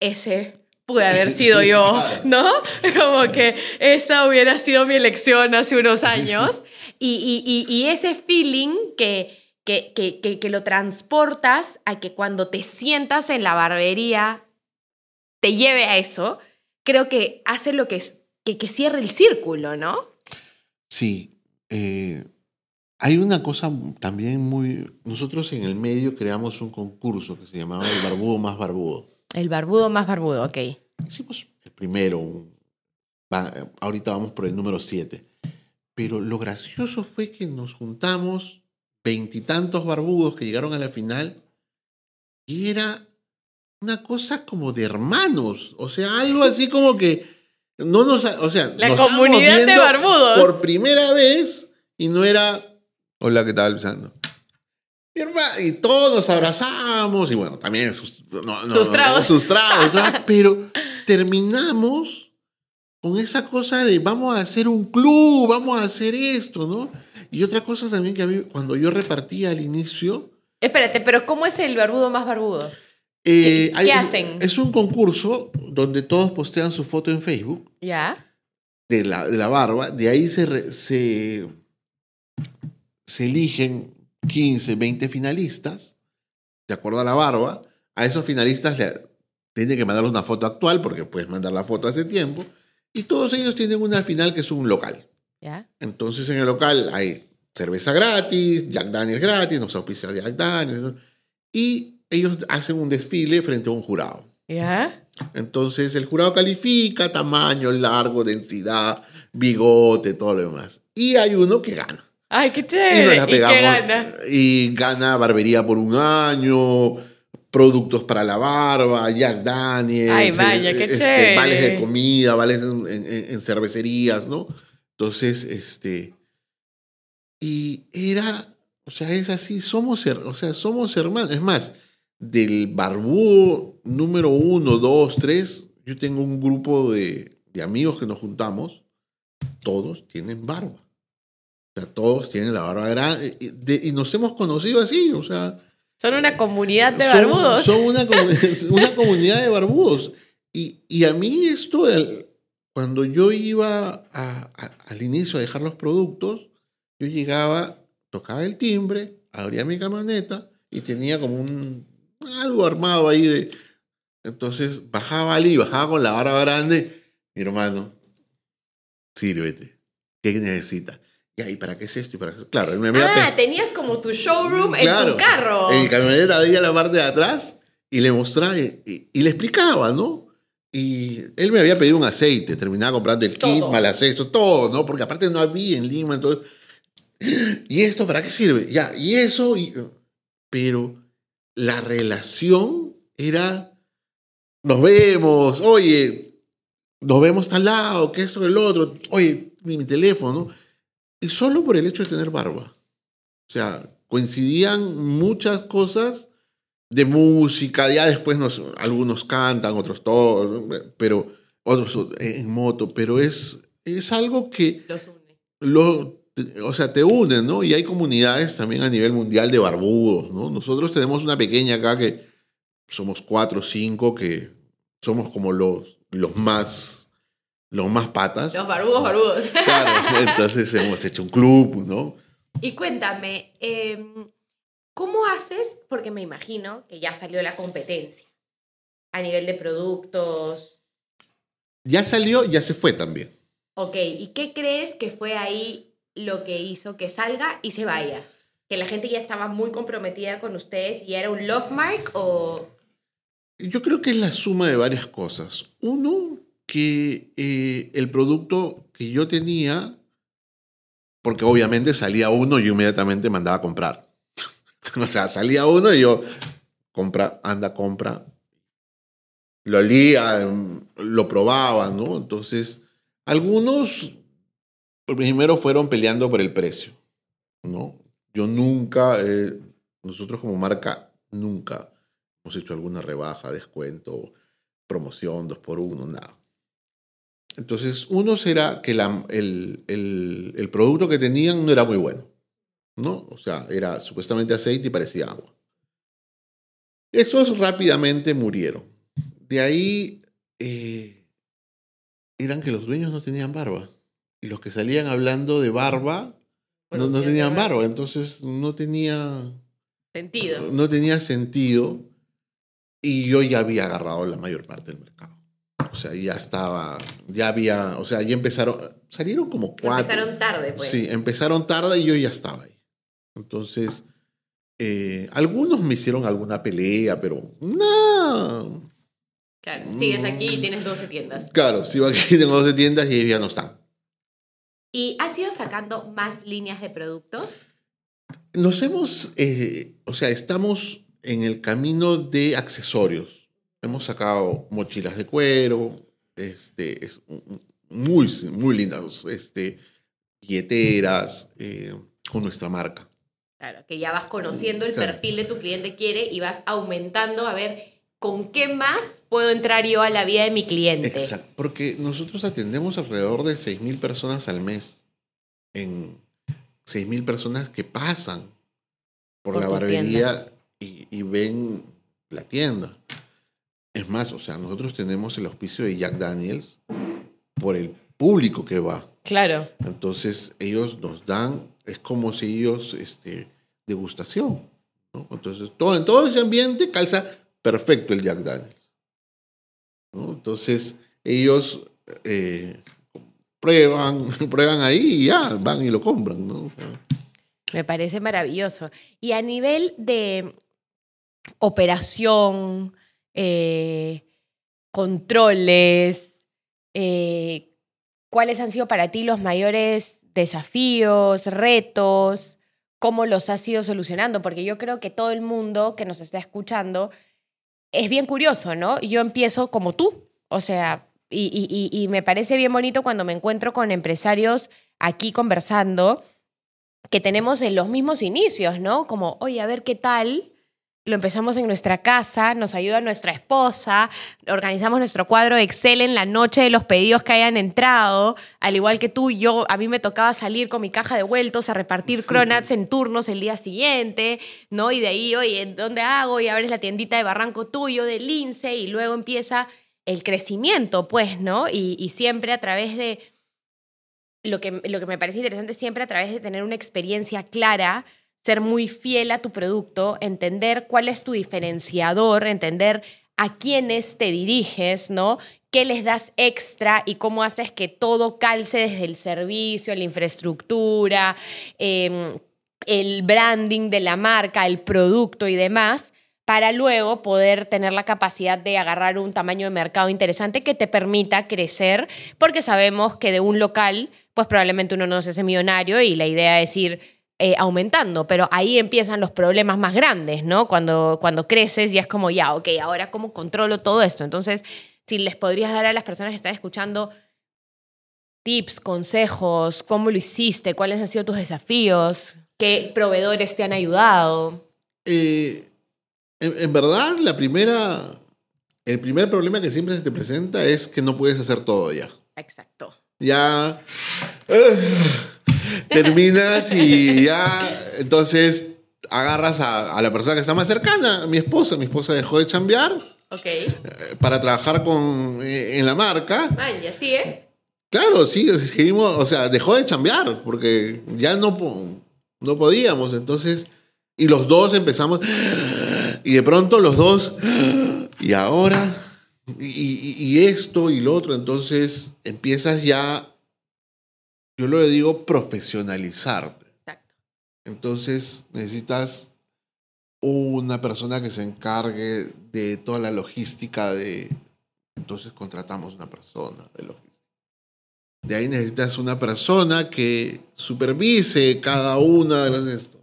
ese pude haber sido *laughs* yo. ¿no? *laughs* Como que esa hubiera sido mi elección hace unos años. *laughs* Y, y- y- y ese feeling que, que, que, que, lo transportas a que cuando te sientas en la barbería te lleve a eso, creo que hace lo que, es- que, que cierre el círculo, ¿no? Sí. eh, hay una cosa también muy... Nosotros en el medio creamos un concurso que se llamaba El Barbudo Más Barbudo. El barbudo más barbudo, ok. Hicimos el primero, va- ahorita vamos por el número 7. Pero lo gracioso fue que nos juntamos veintitantos barbudos que llegaron a la final y era una cosa como de hermanos. O sea, algo así como que no nos... O sea, La nos comunidad de barbudos. Por primera vez y no era... Hola, ¿qué tal, Luisano? Mi hermano, y todos nos abrazamos y bueno, también sus, no, no, Sus tragos. sus tragos, *laughs* pero terminamos con esa cosa de vamos a hacer un club, vamos a hacer esto, ¿no? Y otra cosa también que a mí, cuando yo repartía al inicio, Espérate, pero ¿cómo es el barbudo más barbudo? eh, ¿Qué es- hacen? Es un concurso donde todos postean su foto en Facebook ¿Ya? de la, de la barba, de ahí se, re- se, se eligen 15, 20 finalistas, de acuerdo a la barba. A esos finalistas le tienen que mandar una foto actual, porque puedes mandar la foto hace tiempo, y todos ellos tienen una final que es un local. ¿Ya? Entonces en el local hay cerveza gratis, Jack Daniels gratis, nos auspicia Jack Daniels, y ellos hacen un desfile frente a un jurado. ¿Ya? Entonces el jurado califica tamaño, largo, densidad, bigote, todo lo demás. Y hay uno que gana. Ay, qué Y nos chévere. la ¿Y, pegamos. qué gana? Y gana barbería por un año, productos para la barba, Jack Daniels, Ay, vaya, qué este, chévere. vales de comida, vales en, en- en cervecerías, ¿no? Entonces, este, y era, o sea, es así, somos, o sea, somos hermanos. Es más, del barbudo número uno, dos, tres, yo tengo un grupo de, de amigos que nos juntamos, todos tienen barba. O sea, todos tienen la barba grande y, de- y nos hemos conocido así, o sea, Son una comunidad de son- barbudos. Son, una, *laughs* una comunidad de barbudos. Y, y a mí esto, el- cuando yo iba a- a- al inicio a dejar los productos, yo llegaba, tocaba el timbre, abría mi camioneta y tenía como un algo armado ahí de... Entonces bajaba Ali, bajaba con la barba grande. Mi hermano, sírvete. ¿Qué necesitas? ¿Y para qué es esto? ¿Y para qué? Claro, él me Ah, tenías como tu showroom en tu carro. en mi camioneta veía la parte de atrás y le mostraba y, y- y le explicaba, ¿no? Y él me había pedido un aceite, terminaba comprando el kit, mal aceite, todo, ¿no? Porque aparte no había en Lima, entonces. *gasps* ¿Y esto para qué sirve? Ya, y eso, y- pero la relación era. Nos vemos, oye, nos vemos tal lado, que esto, el otro, oye, mi, mi teléfono, ¿no? Y solo por el hecho de tener barba. O sea, coincidían muchas cosas de música, ya después nos, algunos cantan, otros todos, pero otros en moto, pero es, es algo que Los une. lo, o sea, te unen, ¿no? Y hay comunidades también a nivel mundial de barbudos, ¿no? Nosotros tenemos una pequeña acá que somos cuatro o cinco que somos como los, los más, los más patas. Los barbudos, barbudos. *laughs* Claro, entonces hemos hecho un club, ¿no? Y cuéntame, em, ¿cómo haces? Porque me imagino que ya salió la competencia a nivel de productos. Ya salió, ya se fue también. Ok, ¿y qué crees que fue ahí lo que hizo que salga y se vaya? ¿Que la gente ya estaba muy comprometida con ustedes y era un love mark o...? Yo creo que es la suma de varias cosas. Uno, que eh, el producto que yo tenía, porque obviamente salía uno y yo inmediatamente mandaba a comprar. *laughs* o sea, salía uno y yo, compra, anda, compra. Lo olía, lo probaba, ¿no? Entonces, algunos primero fueron peleando por el precio, ¿no? Yo nunca, eh, nosotros como marca, nunca hemos hecho alguna rebaja, descuento, promoción, dos por uno, nada. Entonces, uno será que la- el, el- el producto que tenían no era muy bueno, ¿no? O sea, era supuestamente aceite y parecía agua. Esos rápidamente murieron. De ahí eh, eran que los dueños no tenían barba. Y los que salían hablando de barba no, no tenían barba. Entonces, no tenía Sentido. no tenía sentido y yo ya había agarrado la mayor parte del mercado. O sea, ya estaba, ya había, o sea, ya empezaron, salieron como cuatro. Empezaron tarde, pues. Sí, empezaron tarde y yo ya estaba ahí. Entonces, eh, algunos me hicieron alguna pelea, pero no. Claro, sigues aquí y tienes 12 tiendas. Claro, sigo aquí, *laughs* tengo 12 tiendas y ya no están. ¿Y has ido sacando más líneas de productos? Nos hemos, eh, o sea, estamos en el camino de accesorios. Hemos sacado mochilas de cuero, este, es muy, muy lindas, este, billeteras eh, con nuestra marca. Claro, que ya vas conociendo el Claro. perfil de tu cliente quiere y vas aumentando a ver con qué más puedo entrar yo a la vida de mi cliente. Exacto, porque nosotros atendemos alrededor de 6.000 personas al mes. En 6.000 personas que pasan por, Por la barbería y, y ven la tienda. Es más, o sea, nosotros tenemos el auspicio de Jack Daniels por el público que va. Claro. Entonces ellos nos dan, es como si ellos, este, degustación. ¿no? Entonces todo, en todo ese ambiente calza perfecto el Jack Daniels. ¿no? Entonces ellos eh, prueban, *laughs* prueban ahí y ya, van y lo compran. ¿no? O sea, Me parece maravilloso. Y a nivel de operación, eh, controles, eh, ¿cuáles han sido para ti los mayores desafíos, retos? ¿Cómo los has ido solucionando? Porque yo creo que todo el mundo que nos está escuchando es bien curioso, ¿no? Yo empiezo como tú, o sea, y, me parece bien bonito cuando me encuentro con empresarios aquí conversando que tenemos en los mismos inicios, ¿no? Como, oye, a ver qué tal. Lo empezamos en nuestra casa, nos ayuda nuestra esposa, organizamos nuestro cuadro de Excel en la noche de los pedidos que hayan entrado, al igual que tú, yo, a mí me tocaba salir con mi caja de vueltos a repartir cronats en turnos el día siguiente, ¿no? Y de ahí, oye, ¿dónde hago? Y abres la tiendita de Barranco tuyo, de Lince, y luego empieza el crecimiento, pues, ¿no? Y, y siempre a través de, lo que, lo que me parece interesante es siempre a través de tener una experiencia clara, ser muy fiel a tu producto, entender cuál es tu diferenciador, entender a quiénes te diriges, ¿no? ¿Qué les das extra y cómo haces que todo calce desde el servicio, la infraestructura, eh, el branding de la marca, el producto y demás? para luego poder tener la capacidad de agarrar un tamaño de mercado interesante que te permita crecer, porque sabemos que de un local, pues probablemente uno no se hace millonario y la idea es ir eh, aumentando, pero ahí empiezan los problemas más grandes, ¿no? Cuando, cuando creces ya es como, ya, ok, ahora cómo controlo todo esto. Entonces, si les podrías dar a las personas que están escuchando tips, consejos, cómo lo hiciste, cuáles han sido tus desafíos, qué proveedores te han ayudado. Eh, en, en verdad, la primera, el primer problema que siempre se te presenta es que no puedes hacer todo ya. Exacto. Ya *laughs* terminas y ya, entonces agarras a, a la persona que está más cercana, a mi esposa. Mi esposa dejó de chambear Ok. eh, para trabajar con, eh, en la marca. Man, ya sigue. Claro, sí, seguimos, o sea, dejó de chambear porque ya no, no podíamos. Entonces, y los dos empezamos, y de pronto los dos, y ahora, y, y- y esto y lo otro. Entonces, empiezas ya, yo lo digo, profesionalizarte. Exacto. Entonces, necesitas una persona que se encargue de toda la logística de... Entonces, contratamos una persona de logística. De ahí necesitas una persona que supervise cada una de las esto.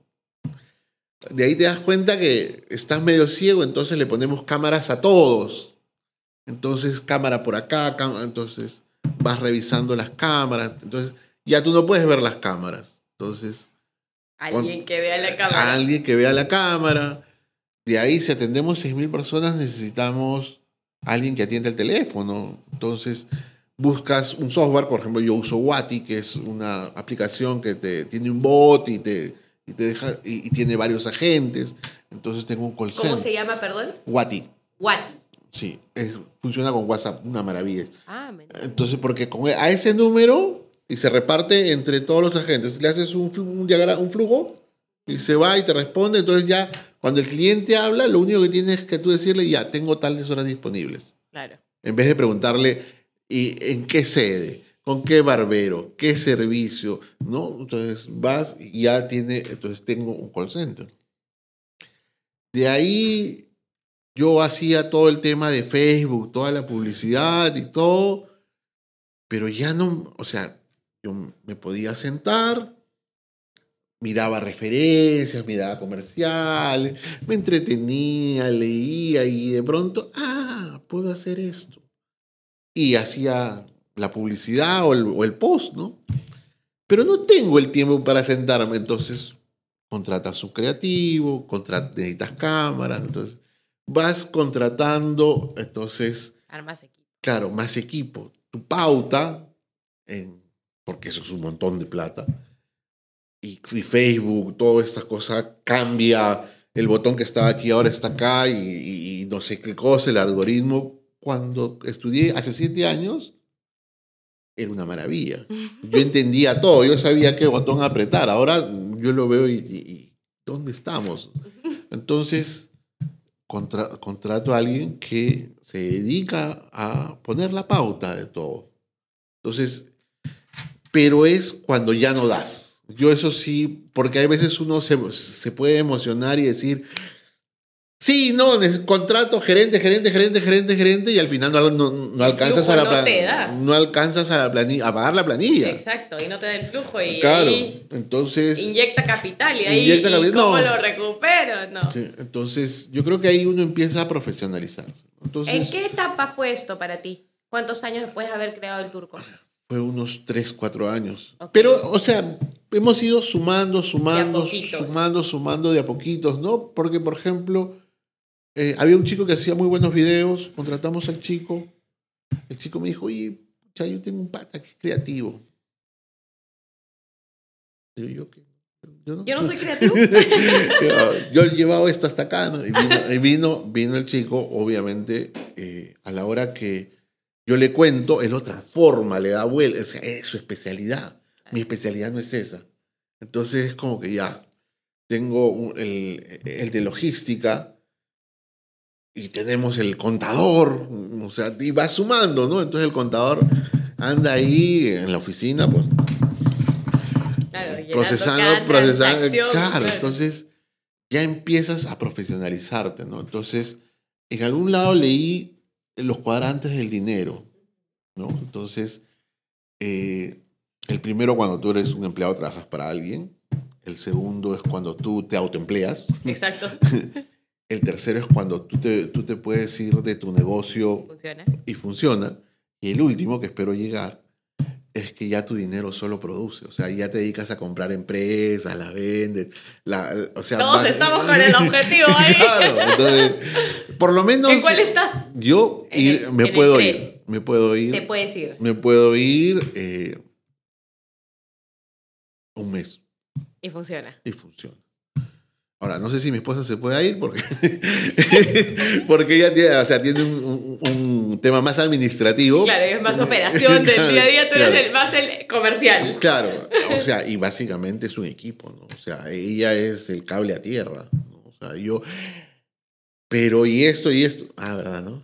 De ahí te das cuenta que estás medio ciego, entonces le ponemos cámaras a todos. Entonces, cámara por acá, cámara, entonces vas revisando las cámaras. Entonces, ya tú no puedes ver las cámaras. Entonces, Alguien que vea la cámara. alguien que vea la cámara. De ahí, si atendemos 6.000 personas, necesitamos alguien que atienda el teléfono. Entonces, buscas un software, por ejemplo, yo uso Wati, que es una aplicación que te, tiene un bot y te, y te deja y, y tiene varios agentes. Entonces tengo un call ¿Cómo se llama, perdón? Wati, What? sí, es- funciona con WhatsApp, una maravilla. Ah, Entonces, porque con a ese número y se reparte entre todos los agentes, le haces un, un, un flujo y se va y te responde. Entonces ya cuando el cliente habla, lo único que tienes que tú decirle, ya, tengo tales horas disponibles. claro. En vez de preguntarle, ¿y en qué sede? ¿Con qué barbero? ¿Qué servicio? ¿No? Entonces vas y ya tiene, entonces tengo un call center. De ahí yo hacía todo el tema de Facebook, toda la publicidad y todo, pero ya no, o sea, yo me podía sentar, miraba referencias, miraba comerciales, me entretenía, leía y de pronto, ah, puedo hacer esto. Y hacía la publicidad o el, o el post, ¿no? Pero no tengo el tiempo para sentarme, entonces contratas un creativo, contra- necesitas cámaras, entonces vas contratando, entonces Armas equipo. claro, más equipo. Tu pauta, en- porque eso es un montón de plata, y, y Facebook, toda esta cosa cambia, el botón que estaba aquí ahora está acá, y, y- y no sé qué cosa, el algoritmo. Cuando estudié hace siete años, era una maravilla. *laughs* Yo entendía todo, yo sabía qué botón apretar. Ahora yo lo veo y, y- y ¿dónde estamos? Entonces, contra- contrato a alguien que se dedica a poner la pauta de todo. Entonces, pero es cuando ya no das. Yo eso sí, porque hay veces uno se, se puede emocionar y decir, Sí, no, contrato gerente, gerente, gerente, gerente, gerente y al final no, no, no alcanzas a la no planilla. No alcanzas a la planilla, a pagar la planilla. Exacto, y no te da el flujo y Claro. ahí Entonces, inyecta capital y ahí Inyecta ¿y capital, ¿cómo no. lo recupero? No. sí, entonces yo creo que ahí uno empieza a profesionalizarse. Entonces, ¿En qué etapa fue esto para ti? ¿Cuántos años después de haber creado el turco? Fue unos 3, 4 años. Pero, o sea, hemos ido sumando, sumando, sumando, sumando de a poquitos, ¿no? Porque, por ejemplo, eh, había un chico que hacía muy buenos videos, contratamos al chico. El chico me dijo, oye, yo tengo un pata que es creativo. ¿yo qué? Yo no, Yo no *laughs* soy creativo. *laughs* yo he llevado esto hasta acá, ¿no? Y vino, y vino, vino el chico, obviamente, eh, a la hora que yo le cuento, él otra forma, le da vuelta, o sea, es su especialidad. Mi especialidad no es esa. Entonces es como que ya, tengo el, el de logística y tenemos el contador, o sea, y va sumando, ¿no? Entonces el contador anda ahí en la oficina, pues Claro, procesando, procesando. transacción, Claro, entonces ya empiezas a profesionalizarte, ¿no? Entonces, en algún lado leí los cuadrantes del dinero, ¿no? Entonces, eh, el primero cuando tú eres un empleado trabajas para alguien, el segundo es cuando tú te autoempleas, Exacto. *laughs* el tercero es cuando tú te, tú te puedes ir de tu negocio Funciona. y funciona. Y el último, que espero llegar, es que ya tu dinero solo produce. O sea, ya te dedicas a comprar empresas, las vendes. La, o sea, Todos vas- estamos con el objetivo *laughs* ahí. claro, entonces, por lo menos ¿En cuál estás? yo ir- el- me puedo ir. Me puedo ir. Te puedes ir Me puedo ir eh, un mes y funciona. y funciona. Ahora, no sé si mi esposa se puede ir porque, *laughs* porque ella tiene, o sea, tiene un, un- un tema más administrativo. Claro, es más operación del día a día, tú claro. eres el más el comercial. Claro, *laughs* o sea, y básicamente es un equipo, ¿no? O sea, ella es el cable a tierra, ¿no? O sea, yo, pero y esto y esto, ah, ¿verdad, no?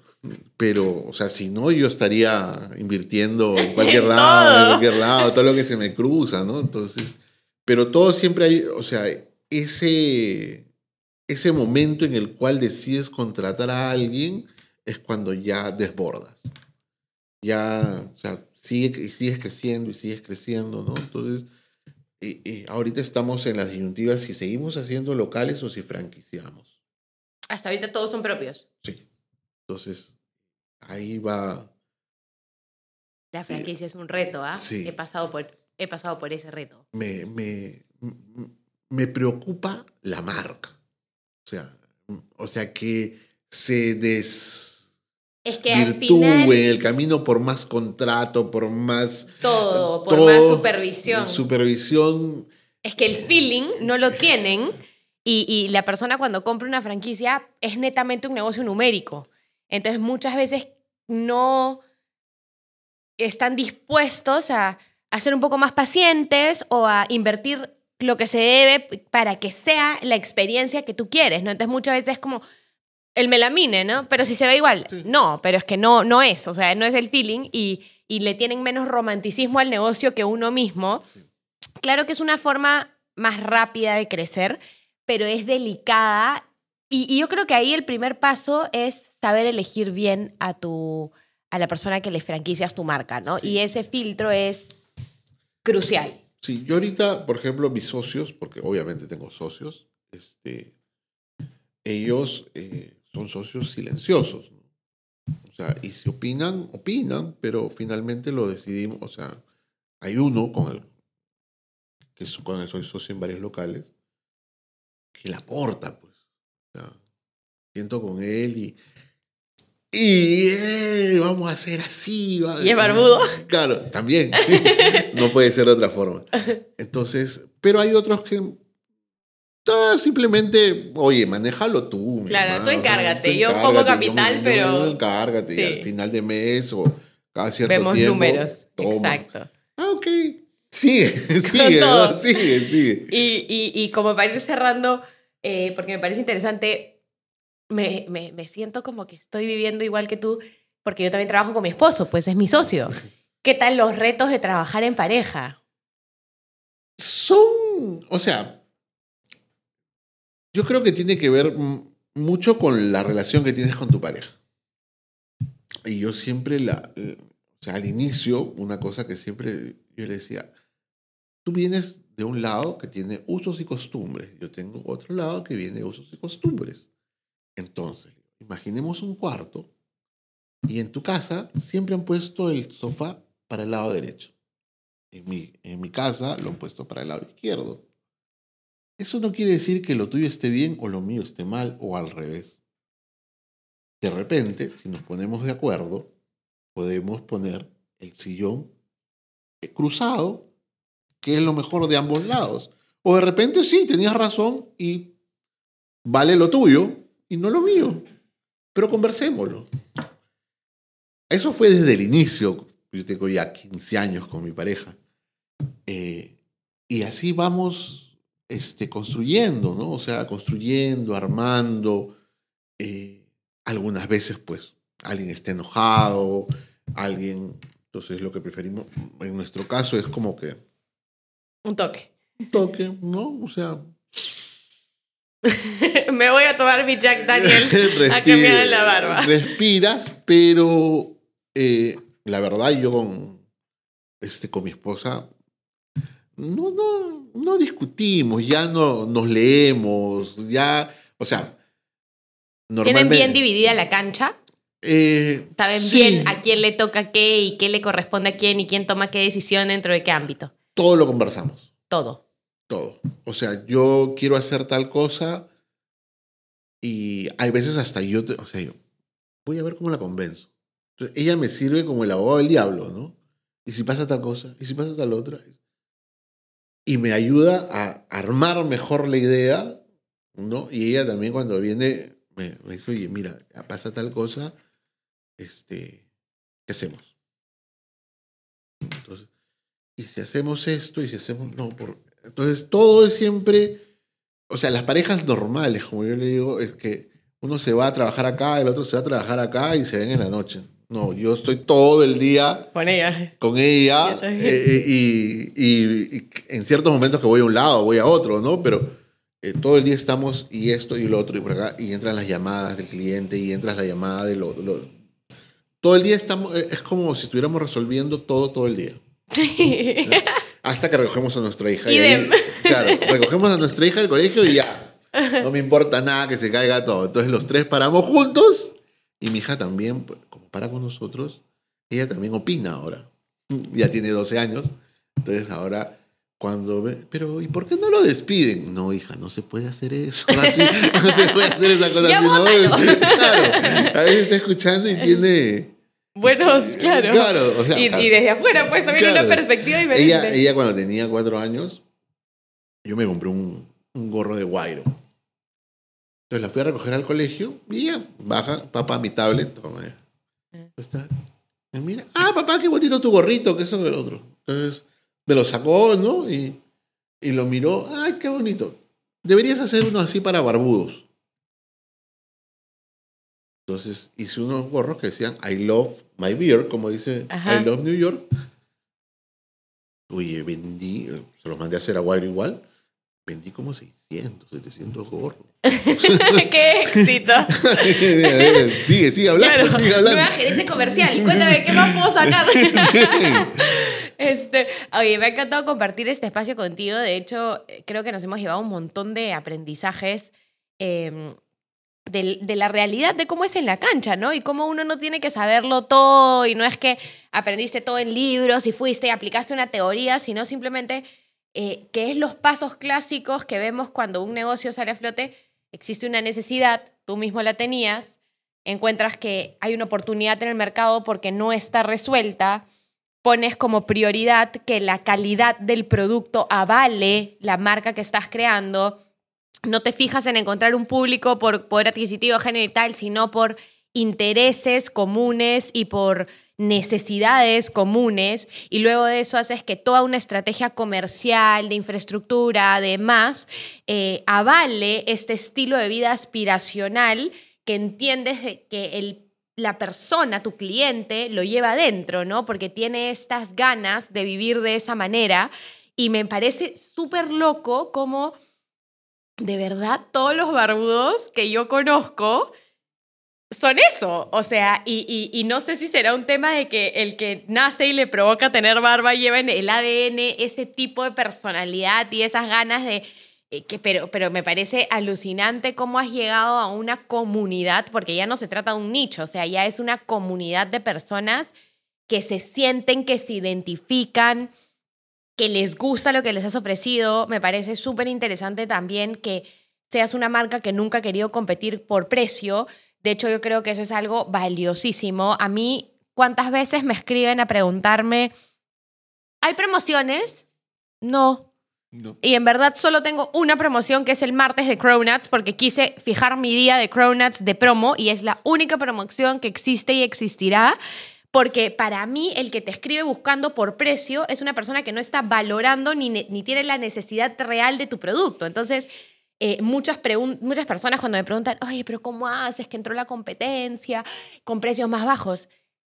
Pero, o sea, si no, yo estaría invirtiendo en *laughs* cualquier lado, en cualquier lado, todo lo que se me cruza, ¿no? Entonces, pero todo siempre hay, o sea, ese, ese momento en el cual decides contratar a alguien es cuando ya desbordas. Ya, o sea, sigue, sigues creciendo y sigues creciendo, ¿no? Entonces, y- y ahorita estamos en las disyuntivas si seguimos haciendo locales o si franquiciamos. Hasta ahorita todos son propios. Sí. Entonces, ahí va. La franquicia es un reto, ¿ah? Sí. He pasado por he pasado por ese reto. Me, me preocupa la marca. O sea, o sea que se des Es que al final el camino por más contrato, por más todo, por todo, más supervisión. supervisión. Es que el feeling no lo tienen y, y la persona cuando compra una franquicia es netamente un negocio numérico. Entonces muchas veces no están dispuestos a, a ser un poco más pacientes o a invertir lo que se debe para que sea la experiencia que tú quieres, ¿no? Entonces muchas veces es como el melamine, ¿no? Pero si se ve igual, Sí. no, pero es que no, no es, o sea, no es el feeling y, y le tienen menos romanticismo al negocio que uno mismo. Claro que es una forma más rápida de crecer, pero es delicada y, y yo creo que ahí el primer paso es saber elegir bien a tu a la persona que le franquicias tu marca, ¿no? Sí. Y ese filtro es crucial. Sí, yo ahorita, por ejemplo, mis socios, porque obviamente tengo socios, este, ellos eh, son socios silenciosos. ¿no? O sea, y si opinan, opinan, pero finalmente lo decidimos. O sea, hay uno con el que con el soy socio en varios locales que le aporta, pues. Siento con él y. Y eh, vamos a hacer así. ¿Y es barbudo? Claro, también. *laughs* no puede ser de otra forma. Entonces, pero hay otros que ah, simplemente, oye, manéjalo tú. Claro, tú o sea, encárgate, tú yo pongo capital, yo- pero- encárgate y al final de mes o cada cierto Vemos tiempo. números. toma. Exacto. Ah, ok. Sigue, *laughs* sigue, sigue, sigue. Y, y, y como para ir cerrando, eh, porque me parece interesante, me, me, me siento como que estoy viviendo igual que tú, porque yo también trabajo con mi esposo, pues es mi socio. *laughs* ¿Qué tal los retos de trabajar en pareja? Son, o sea, yo creo que tiene que ver mucho con la relación que tienes con tu pareja. Y yo siempre, la, eh, o sea, al inicio, una cosa que siempre yo le decía, tú vienes de un lado que tiene usos y costumbres, yo tengo otro lado que viene de usos y costumbres. Entonces, imaginemos un cuarto y en tu casa siempre han puesto el sofá para el lado derecho. En mi, en mi casa lo han puesto para el lado izquierdo. Eso no quiere decir que lo tuyo esté bien o lo mío esté mal o al revés. De repente, si nos ponemos de acuerdo, podemos poner el sillón cruzado, que es lo mejor de ambos lados. O de repente sí, tenías razón y vale lo tuyo y no lo mío. Pero conversémoslo. Eso fue desde el inicio. Yo tengo ya 15 años con mi pareja. Eh, y así vamos este, construyendo, ¿no? O sea, construyendo, armando. Eh, algunas veces, pues, alguien está enojado, alguien... Entonces, lo que preferimos, en nuestro caso, es como que... Un toque. Un toque, ¿no? O sea... *laughs* Me voy a tomar mi Jack *laughs* Daniels a cambiar la barba. Respiras, pero eh, la verdad, yo con, este, con mi esposa no, no, no discutimos, ya no nos leemos, ya, o sea, ¿Tienen bien dividida la cancha? Eh, ¿Saben bien a quién le toca qué y qué le corresponde a quién y quién toma qué decisión dentro de qué ámbito? Todo lo conversamos. Todo. Todo. O sea, yo quiero hacer tal cosa y hay veces hasta yo, o sea, yo voy a ver cómo la convenzo ella me sirve como el abogado del diablo, ¿no? Y si pasa tal cosa, y si pasa tal otra. Y me ayuda a armar mejor la idea, ¿no? Y ella también cuando viene me, dice, oye, mira, pasa tal cosa, este, ¿qué hacemos? Entonces, y si hacemos esto, y si hacemos, no, por... entonces todo es siempre, o sea, las parejas normales, como yo le digo, es que uno se va a trabajar acá, el otro se va a trabajar acá y se ven en la noche. No, yo estoy todo el día con ella. Con ella eh, eh, y, en ciertos momentos que voy a un lado, voy a otro, ¿no? Pero eh, todo el día estamos y esto y lo otro y por acá y entran las llamadas del cliente y entras la llamada de lo, Todo el día estamos, es como si estuviéramos resolviendo todo todo el día. Sí. Hasta que recogemos a nuestra hija. Y, *laughs* claro, recogemos a nuestra hija del colegio y ya. No me importa nada que se caiga todo. Entonces los tres paramos juntos y mi hija también, como para con nosotros, ella también opina ahora. Ya tiene 12 años. Entonces ahora cuando ve, pero ¿y por qué no lo despiden? No, hija, no se puede hacer eso. *laughs* Así, no se puede hacer esa cosa así. No, *laughs* claro, a veces está escuchando y tiene... Buenos, *laughs* claro. claro y, desde afuera, pues, también una perspectiva diferente. Ella, ella cuando tenía cuatro años, yo me compré un, un gorro de guairo. Entonces la fui a recoger al colegio y ella baja, papá, mi tablet, toma. Eh. Está. Y mira, ah, papá, qué bonito tu gorrito, que eso que el otro. Entonces me lo sacó, ¿no? Y, y lo miró, ay, qué bonito. Deberías hacer uno así para barbudos. Entonces hice unos gorros que decían I love my beer, como dice I love New York. Oye, vendí, se los mandé a hacer a Wire igual vendí como 600, 700 gorros. *laughs* ¡Qué éxito! *laughs* sigue, sigue hablando, sigue hablando. Nueva gerente comercial, cuéntame, ¿qué más puedo sacar? *laughs* este, oye, me ha encantado compartir este espacio contigo. De hecho, creo que nos hemos llevado un montón de aprendizajes em, de, de, la realidad de cómo es en la cancha, ¿no? Y cómo uno no tiene que saberlo todo y no es que aprendiste todo en libros y fuiste y aplicaste una teoría, sino simplemente eh, que es los pasos clásicos que vemos cuando un negocio sale a flote, existe una necesidad, tú mismo la tenías, encuentras que hay una oportunidad en el mercado porque no está resuelta, pones como prioridad que la calidad del producto avale la marca que estás creando, no te fijas en encontrar un público por poder adquisitivo, género y tal, sino por intereses comunes y por necesidades comunes y luego de eso haces que toda una estrategia comercial, de infraestructura, además, eh, avale este estilo de vida aspiracional que entiendes que el, la persona, tu cliente, lo lleva adentro, ¿no? Porque tiene estas ganas de vivir de esa manera y me parece súper loco como de verdad todos los barbudos que yo conozco son eso. O sea, y, no sé si será un tema de que el que nace y le provoca tener barba lleva en el ADN ese tipo de personalidad y esas ganas de... eh, Que, pero, pero me parece alucinante cómo has llegado a una comunidad, porque ya no se trata de un nicho, o sea, ya es una comunidad de personas que se sienten, que se identifican, que les gusta lo que les has ofrecido. Me parece súper interesante también que seas una marca que nunca ha querido competir por precio. De hecho, yo creo que eso es algo valiosísimo. A mí, ¿cuántas veces me escriben a preguntarme, ¿hay promociones? No. No. Y en verdad solo tengo una promoción que es el martes de Cronuts porque quise fijar mi día de Cronuts de promo y es la única promoción que existe y existirá. Porque para mí el que te escribe buscando por precio es una persona que no está valorando ni, ni tiene la necesidad real de tu producto. Entonces, eh, muchas, muchas personas cuando me preguntan, oye, pero ¿cómo haces que entró la competencia con precios más bajos?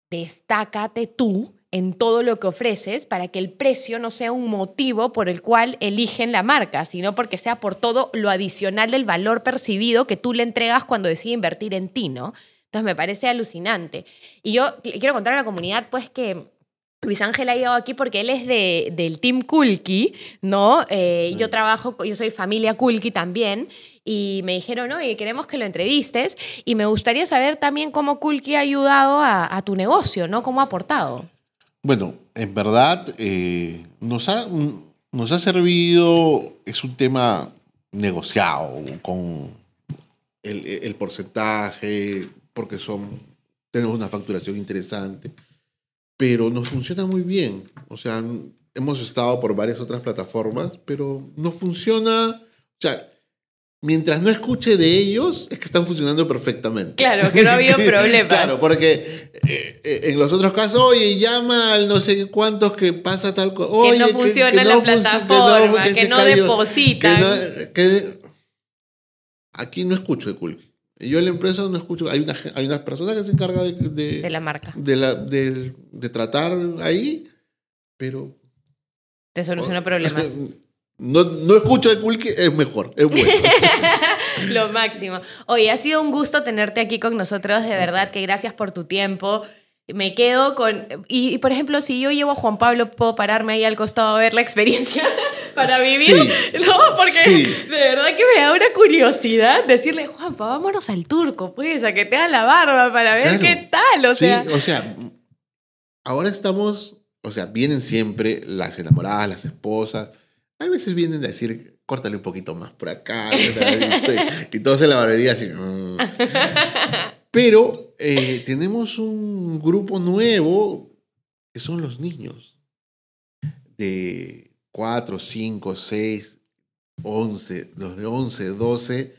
Destácate tú en todo lo que ofreces para que el precio no sea un motivo por el cual eligen la marca, sino porque sea por todo lo adicional del valor percibido que tú le entregas cuando decide invertir en ti, ¿no? Entonces me parece alucinante. Y yo qu- quiero contar a la comunidad, pues, que Luis Ángel ha llegado aquí porque él es de, del Team Kulki, ¿no? Eh, Yo trabajo, yo soy familia Kulki también, y me dijeron, oye, queremos que lo entrevistes, y me gustaría saber también cómo Kulki ha ayudado a, a tu negocio, ¿no? ¿Cómo ha aportado? Bueno, en verdad eh, nos, ha, nos ha servido, es un tema negociado con el, el porcentaje, porque son, tenemos una facturación interesante, pero nos funciona muy bien. O sea, hemos estado por varias otras plataformas, pero no funciona, o sea, mientras no escuche de ellos, es que están funcionando perfectamente. Claro, que no ha habido *laughs* problemas. Claro, porque eh, eh, en los otros casos, oye, llama al no sé cuántos que pasa tal cosa. Que no funciona la plataforma, que no depositan. que no- que- aquí no escucho de Kulki. Yo en la empresa no escucho. Hay una, hay una persona que se encarga de, de, De la marca. de la- de- de tratar ahí, pero. Te solucionó problemas. *laughs* No, no escucho de Kulki, es mejor, es bueno. *laughs* Lo máximo. Oye, ha sido un gusto tenerte aquí con nosotros, de verdad que gracias por tu tiempo. Me quedo con... Y, y, por ejemplo, si yo llevo a Juan Pablo, ¿puedo pararme ahí al costado a ver la experiencia *laughs* para vivir? Sí. ¿No? Porque Sí. de verdad que me da una curiosidad decirle, Juanpa, vámonos al turco, pues, a que te haga la barba para ver Claro. qué tal. O Sí, sea, o sea, ahora estamos, o sea, vienen siempre las enamoradas, las esposas. A veces vienen a decir, córtale un poquito más por acá. *laughs* y, y todos en la barbería así. "Mm". *laughs* Pero eh, tenemos un grupo nuevo que son los niños. De 4, 5, 6, 11, los de 11, 12.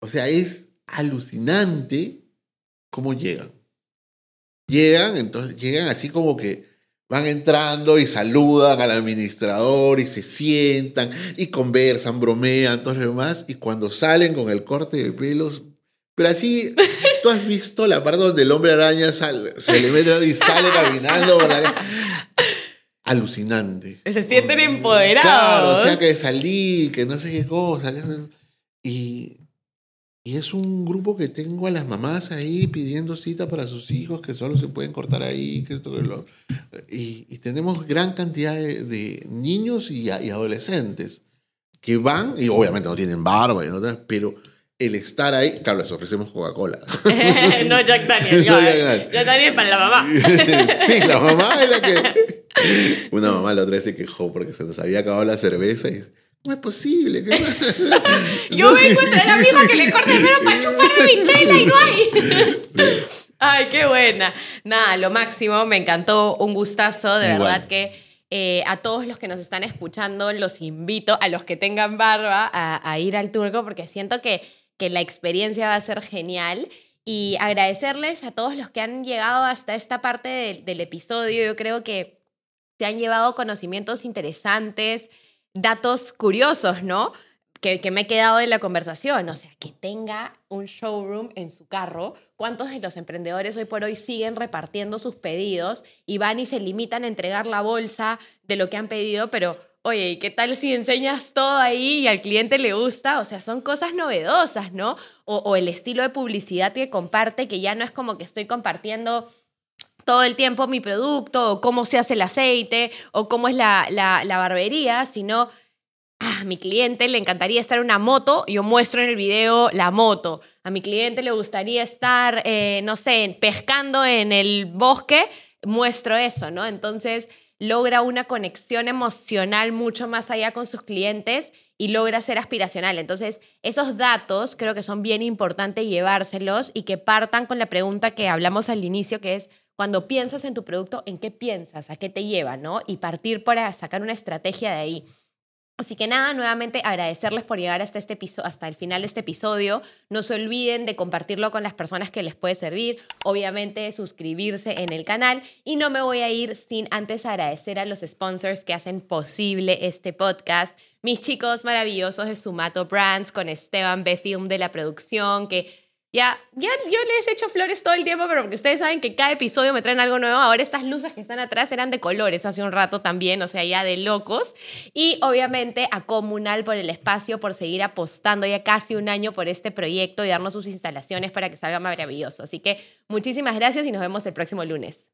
O sea, es alucinante cómo llegan. Llegan, entonces llegan así como que van entrando y saludan al administrador y se sientan y conversan, bromean, todo lo demás. Y cuando salen con el corte de pelos, pero así, tú has visto la parte donde el hombre araña sale- se le mete y sale caminando por la? Alucinante. se sienten empoderados. Claro, o sea que salí, que no sé qué cosa. que Y, y es un grupo que tengo a las mamás ahí pidiendo cita para sus hijos que solo se pueden cortar ahí. Que esto, que lo- y, y tenemos gran cantidad de, de niños y, y adolescentes que van, y obviamente no tienen barba, y tienen- pero el estar ahí, claro, les ofrecemos Coca-Cola. *laughs* no, Jack Daniel. *laughs* No, ya, Jack. Daniel. Jack Daniel para la mamá. *laughs* sí, la mamá es la que. Una mamá la otra vez se quejó porque se nos había acabado la cerveza y dice, ¿cómo es posible? ¿Qué pasa?" *laughs* Yo No, vengo a traer a mi hija que le corte el pelo para chuparme mi chela y no hay. Ay, qué buena. Nada, lo máximo, me encantó, un gustazo, de Igual. verdad que eh, a todos los que nos están escuchando los invito, a los que tengan barba, a, a ir al turco porque siento que, que la experiencia va a ser genial. Y agradecerles a todos los que han llegado hasta esta parte del- del episodio. Yo creo que se han llevado conocimientos interesantes, datos curiosos, ¿no? Que, que me he quedado en la conversación. O sea, que tenga un showroom en su carro. ¿Cuántos de los emprendedores hoy por hoy siguen repartiendo sus pedidos y van y se limitan a entregar la bolsa de lo que han pedido, pero oye, ¿y qué tal si enseñas todo ahí y al cliente le gusta? O sea, son cosas novedosas, ¿no? O, o el estilo de publicidad que comparte, que ya no es como que estoy compartiendo todo el tiempo mi producto, o cómo se hace el aceite, o cómo es la, la, barbería, sino ah, a mi cliente le encantaría estar en una moto, yo muestro en el video la moto. A mi cliente le gustaría estar, eh, no sé, pescando en el bosque, muestro eso, ¿no? Entonces logra una conexión emocional mucho más allá con sus clientes y logra ser aspiracional. Entonces, esos datos creo que son bien importantes llevárselos y que partan con la pregunta que hablamos al inicio, que es, cuando piensas en tu producto, ¿en qué piensas? ¿A qué te lleva? ¿no? Y partir para sacar una estrategia de ahí. Así que nada, nuevamente agradecerles por llegar hasta, este hasta el final de este episodio. No se olviden de compartirlo con las personas que les puede servir. Obviamente suscribirse en el canal. Y no me voy a ir sin antes agradecer a los sponsors que hacen posible este podcast. Mis chicos maravillosos de Sumato Brands con Esteban B. Film de la producción que ya, ya yo les he hecho flores todo el tiempo, pero porque ustedes saben que cada episodio me traen algo nuevo. Ahora estas luces que están atrás eran de colores hace un rato también, o sea, ya de locos. Y obviamente a Comunal por el espacio, por seguir apostando ya casi un año por este proyecto y darnos sus instalaciones para que salga maravilloso. Así que muchísimas gracias y nos vemos el próximo lunes.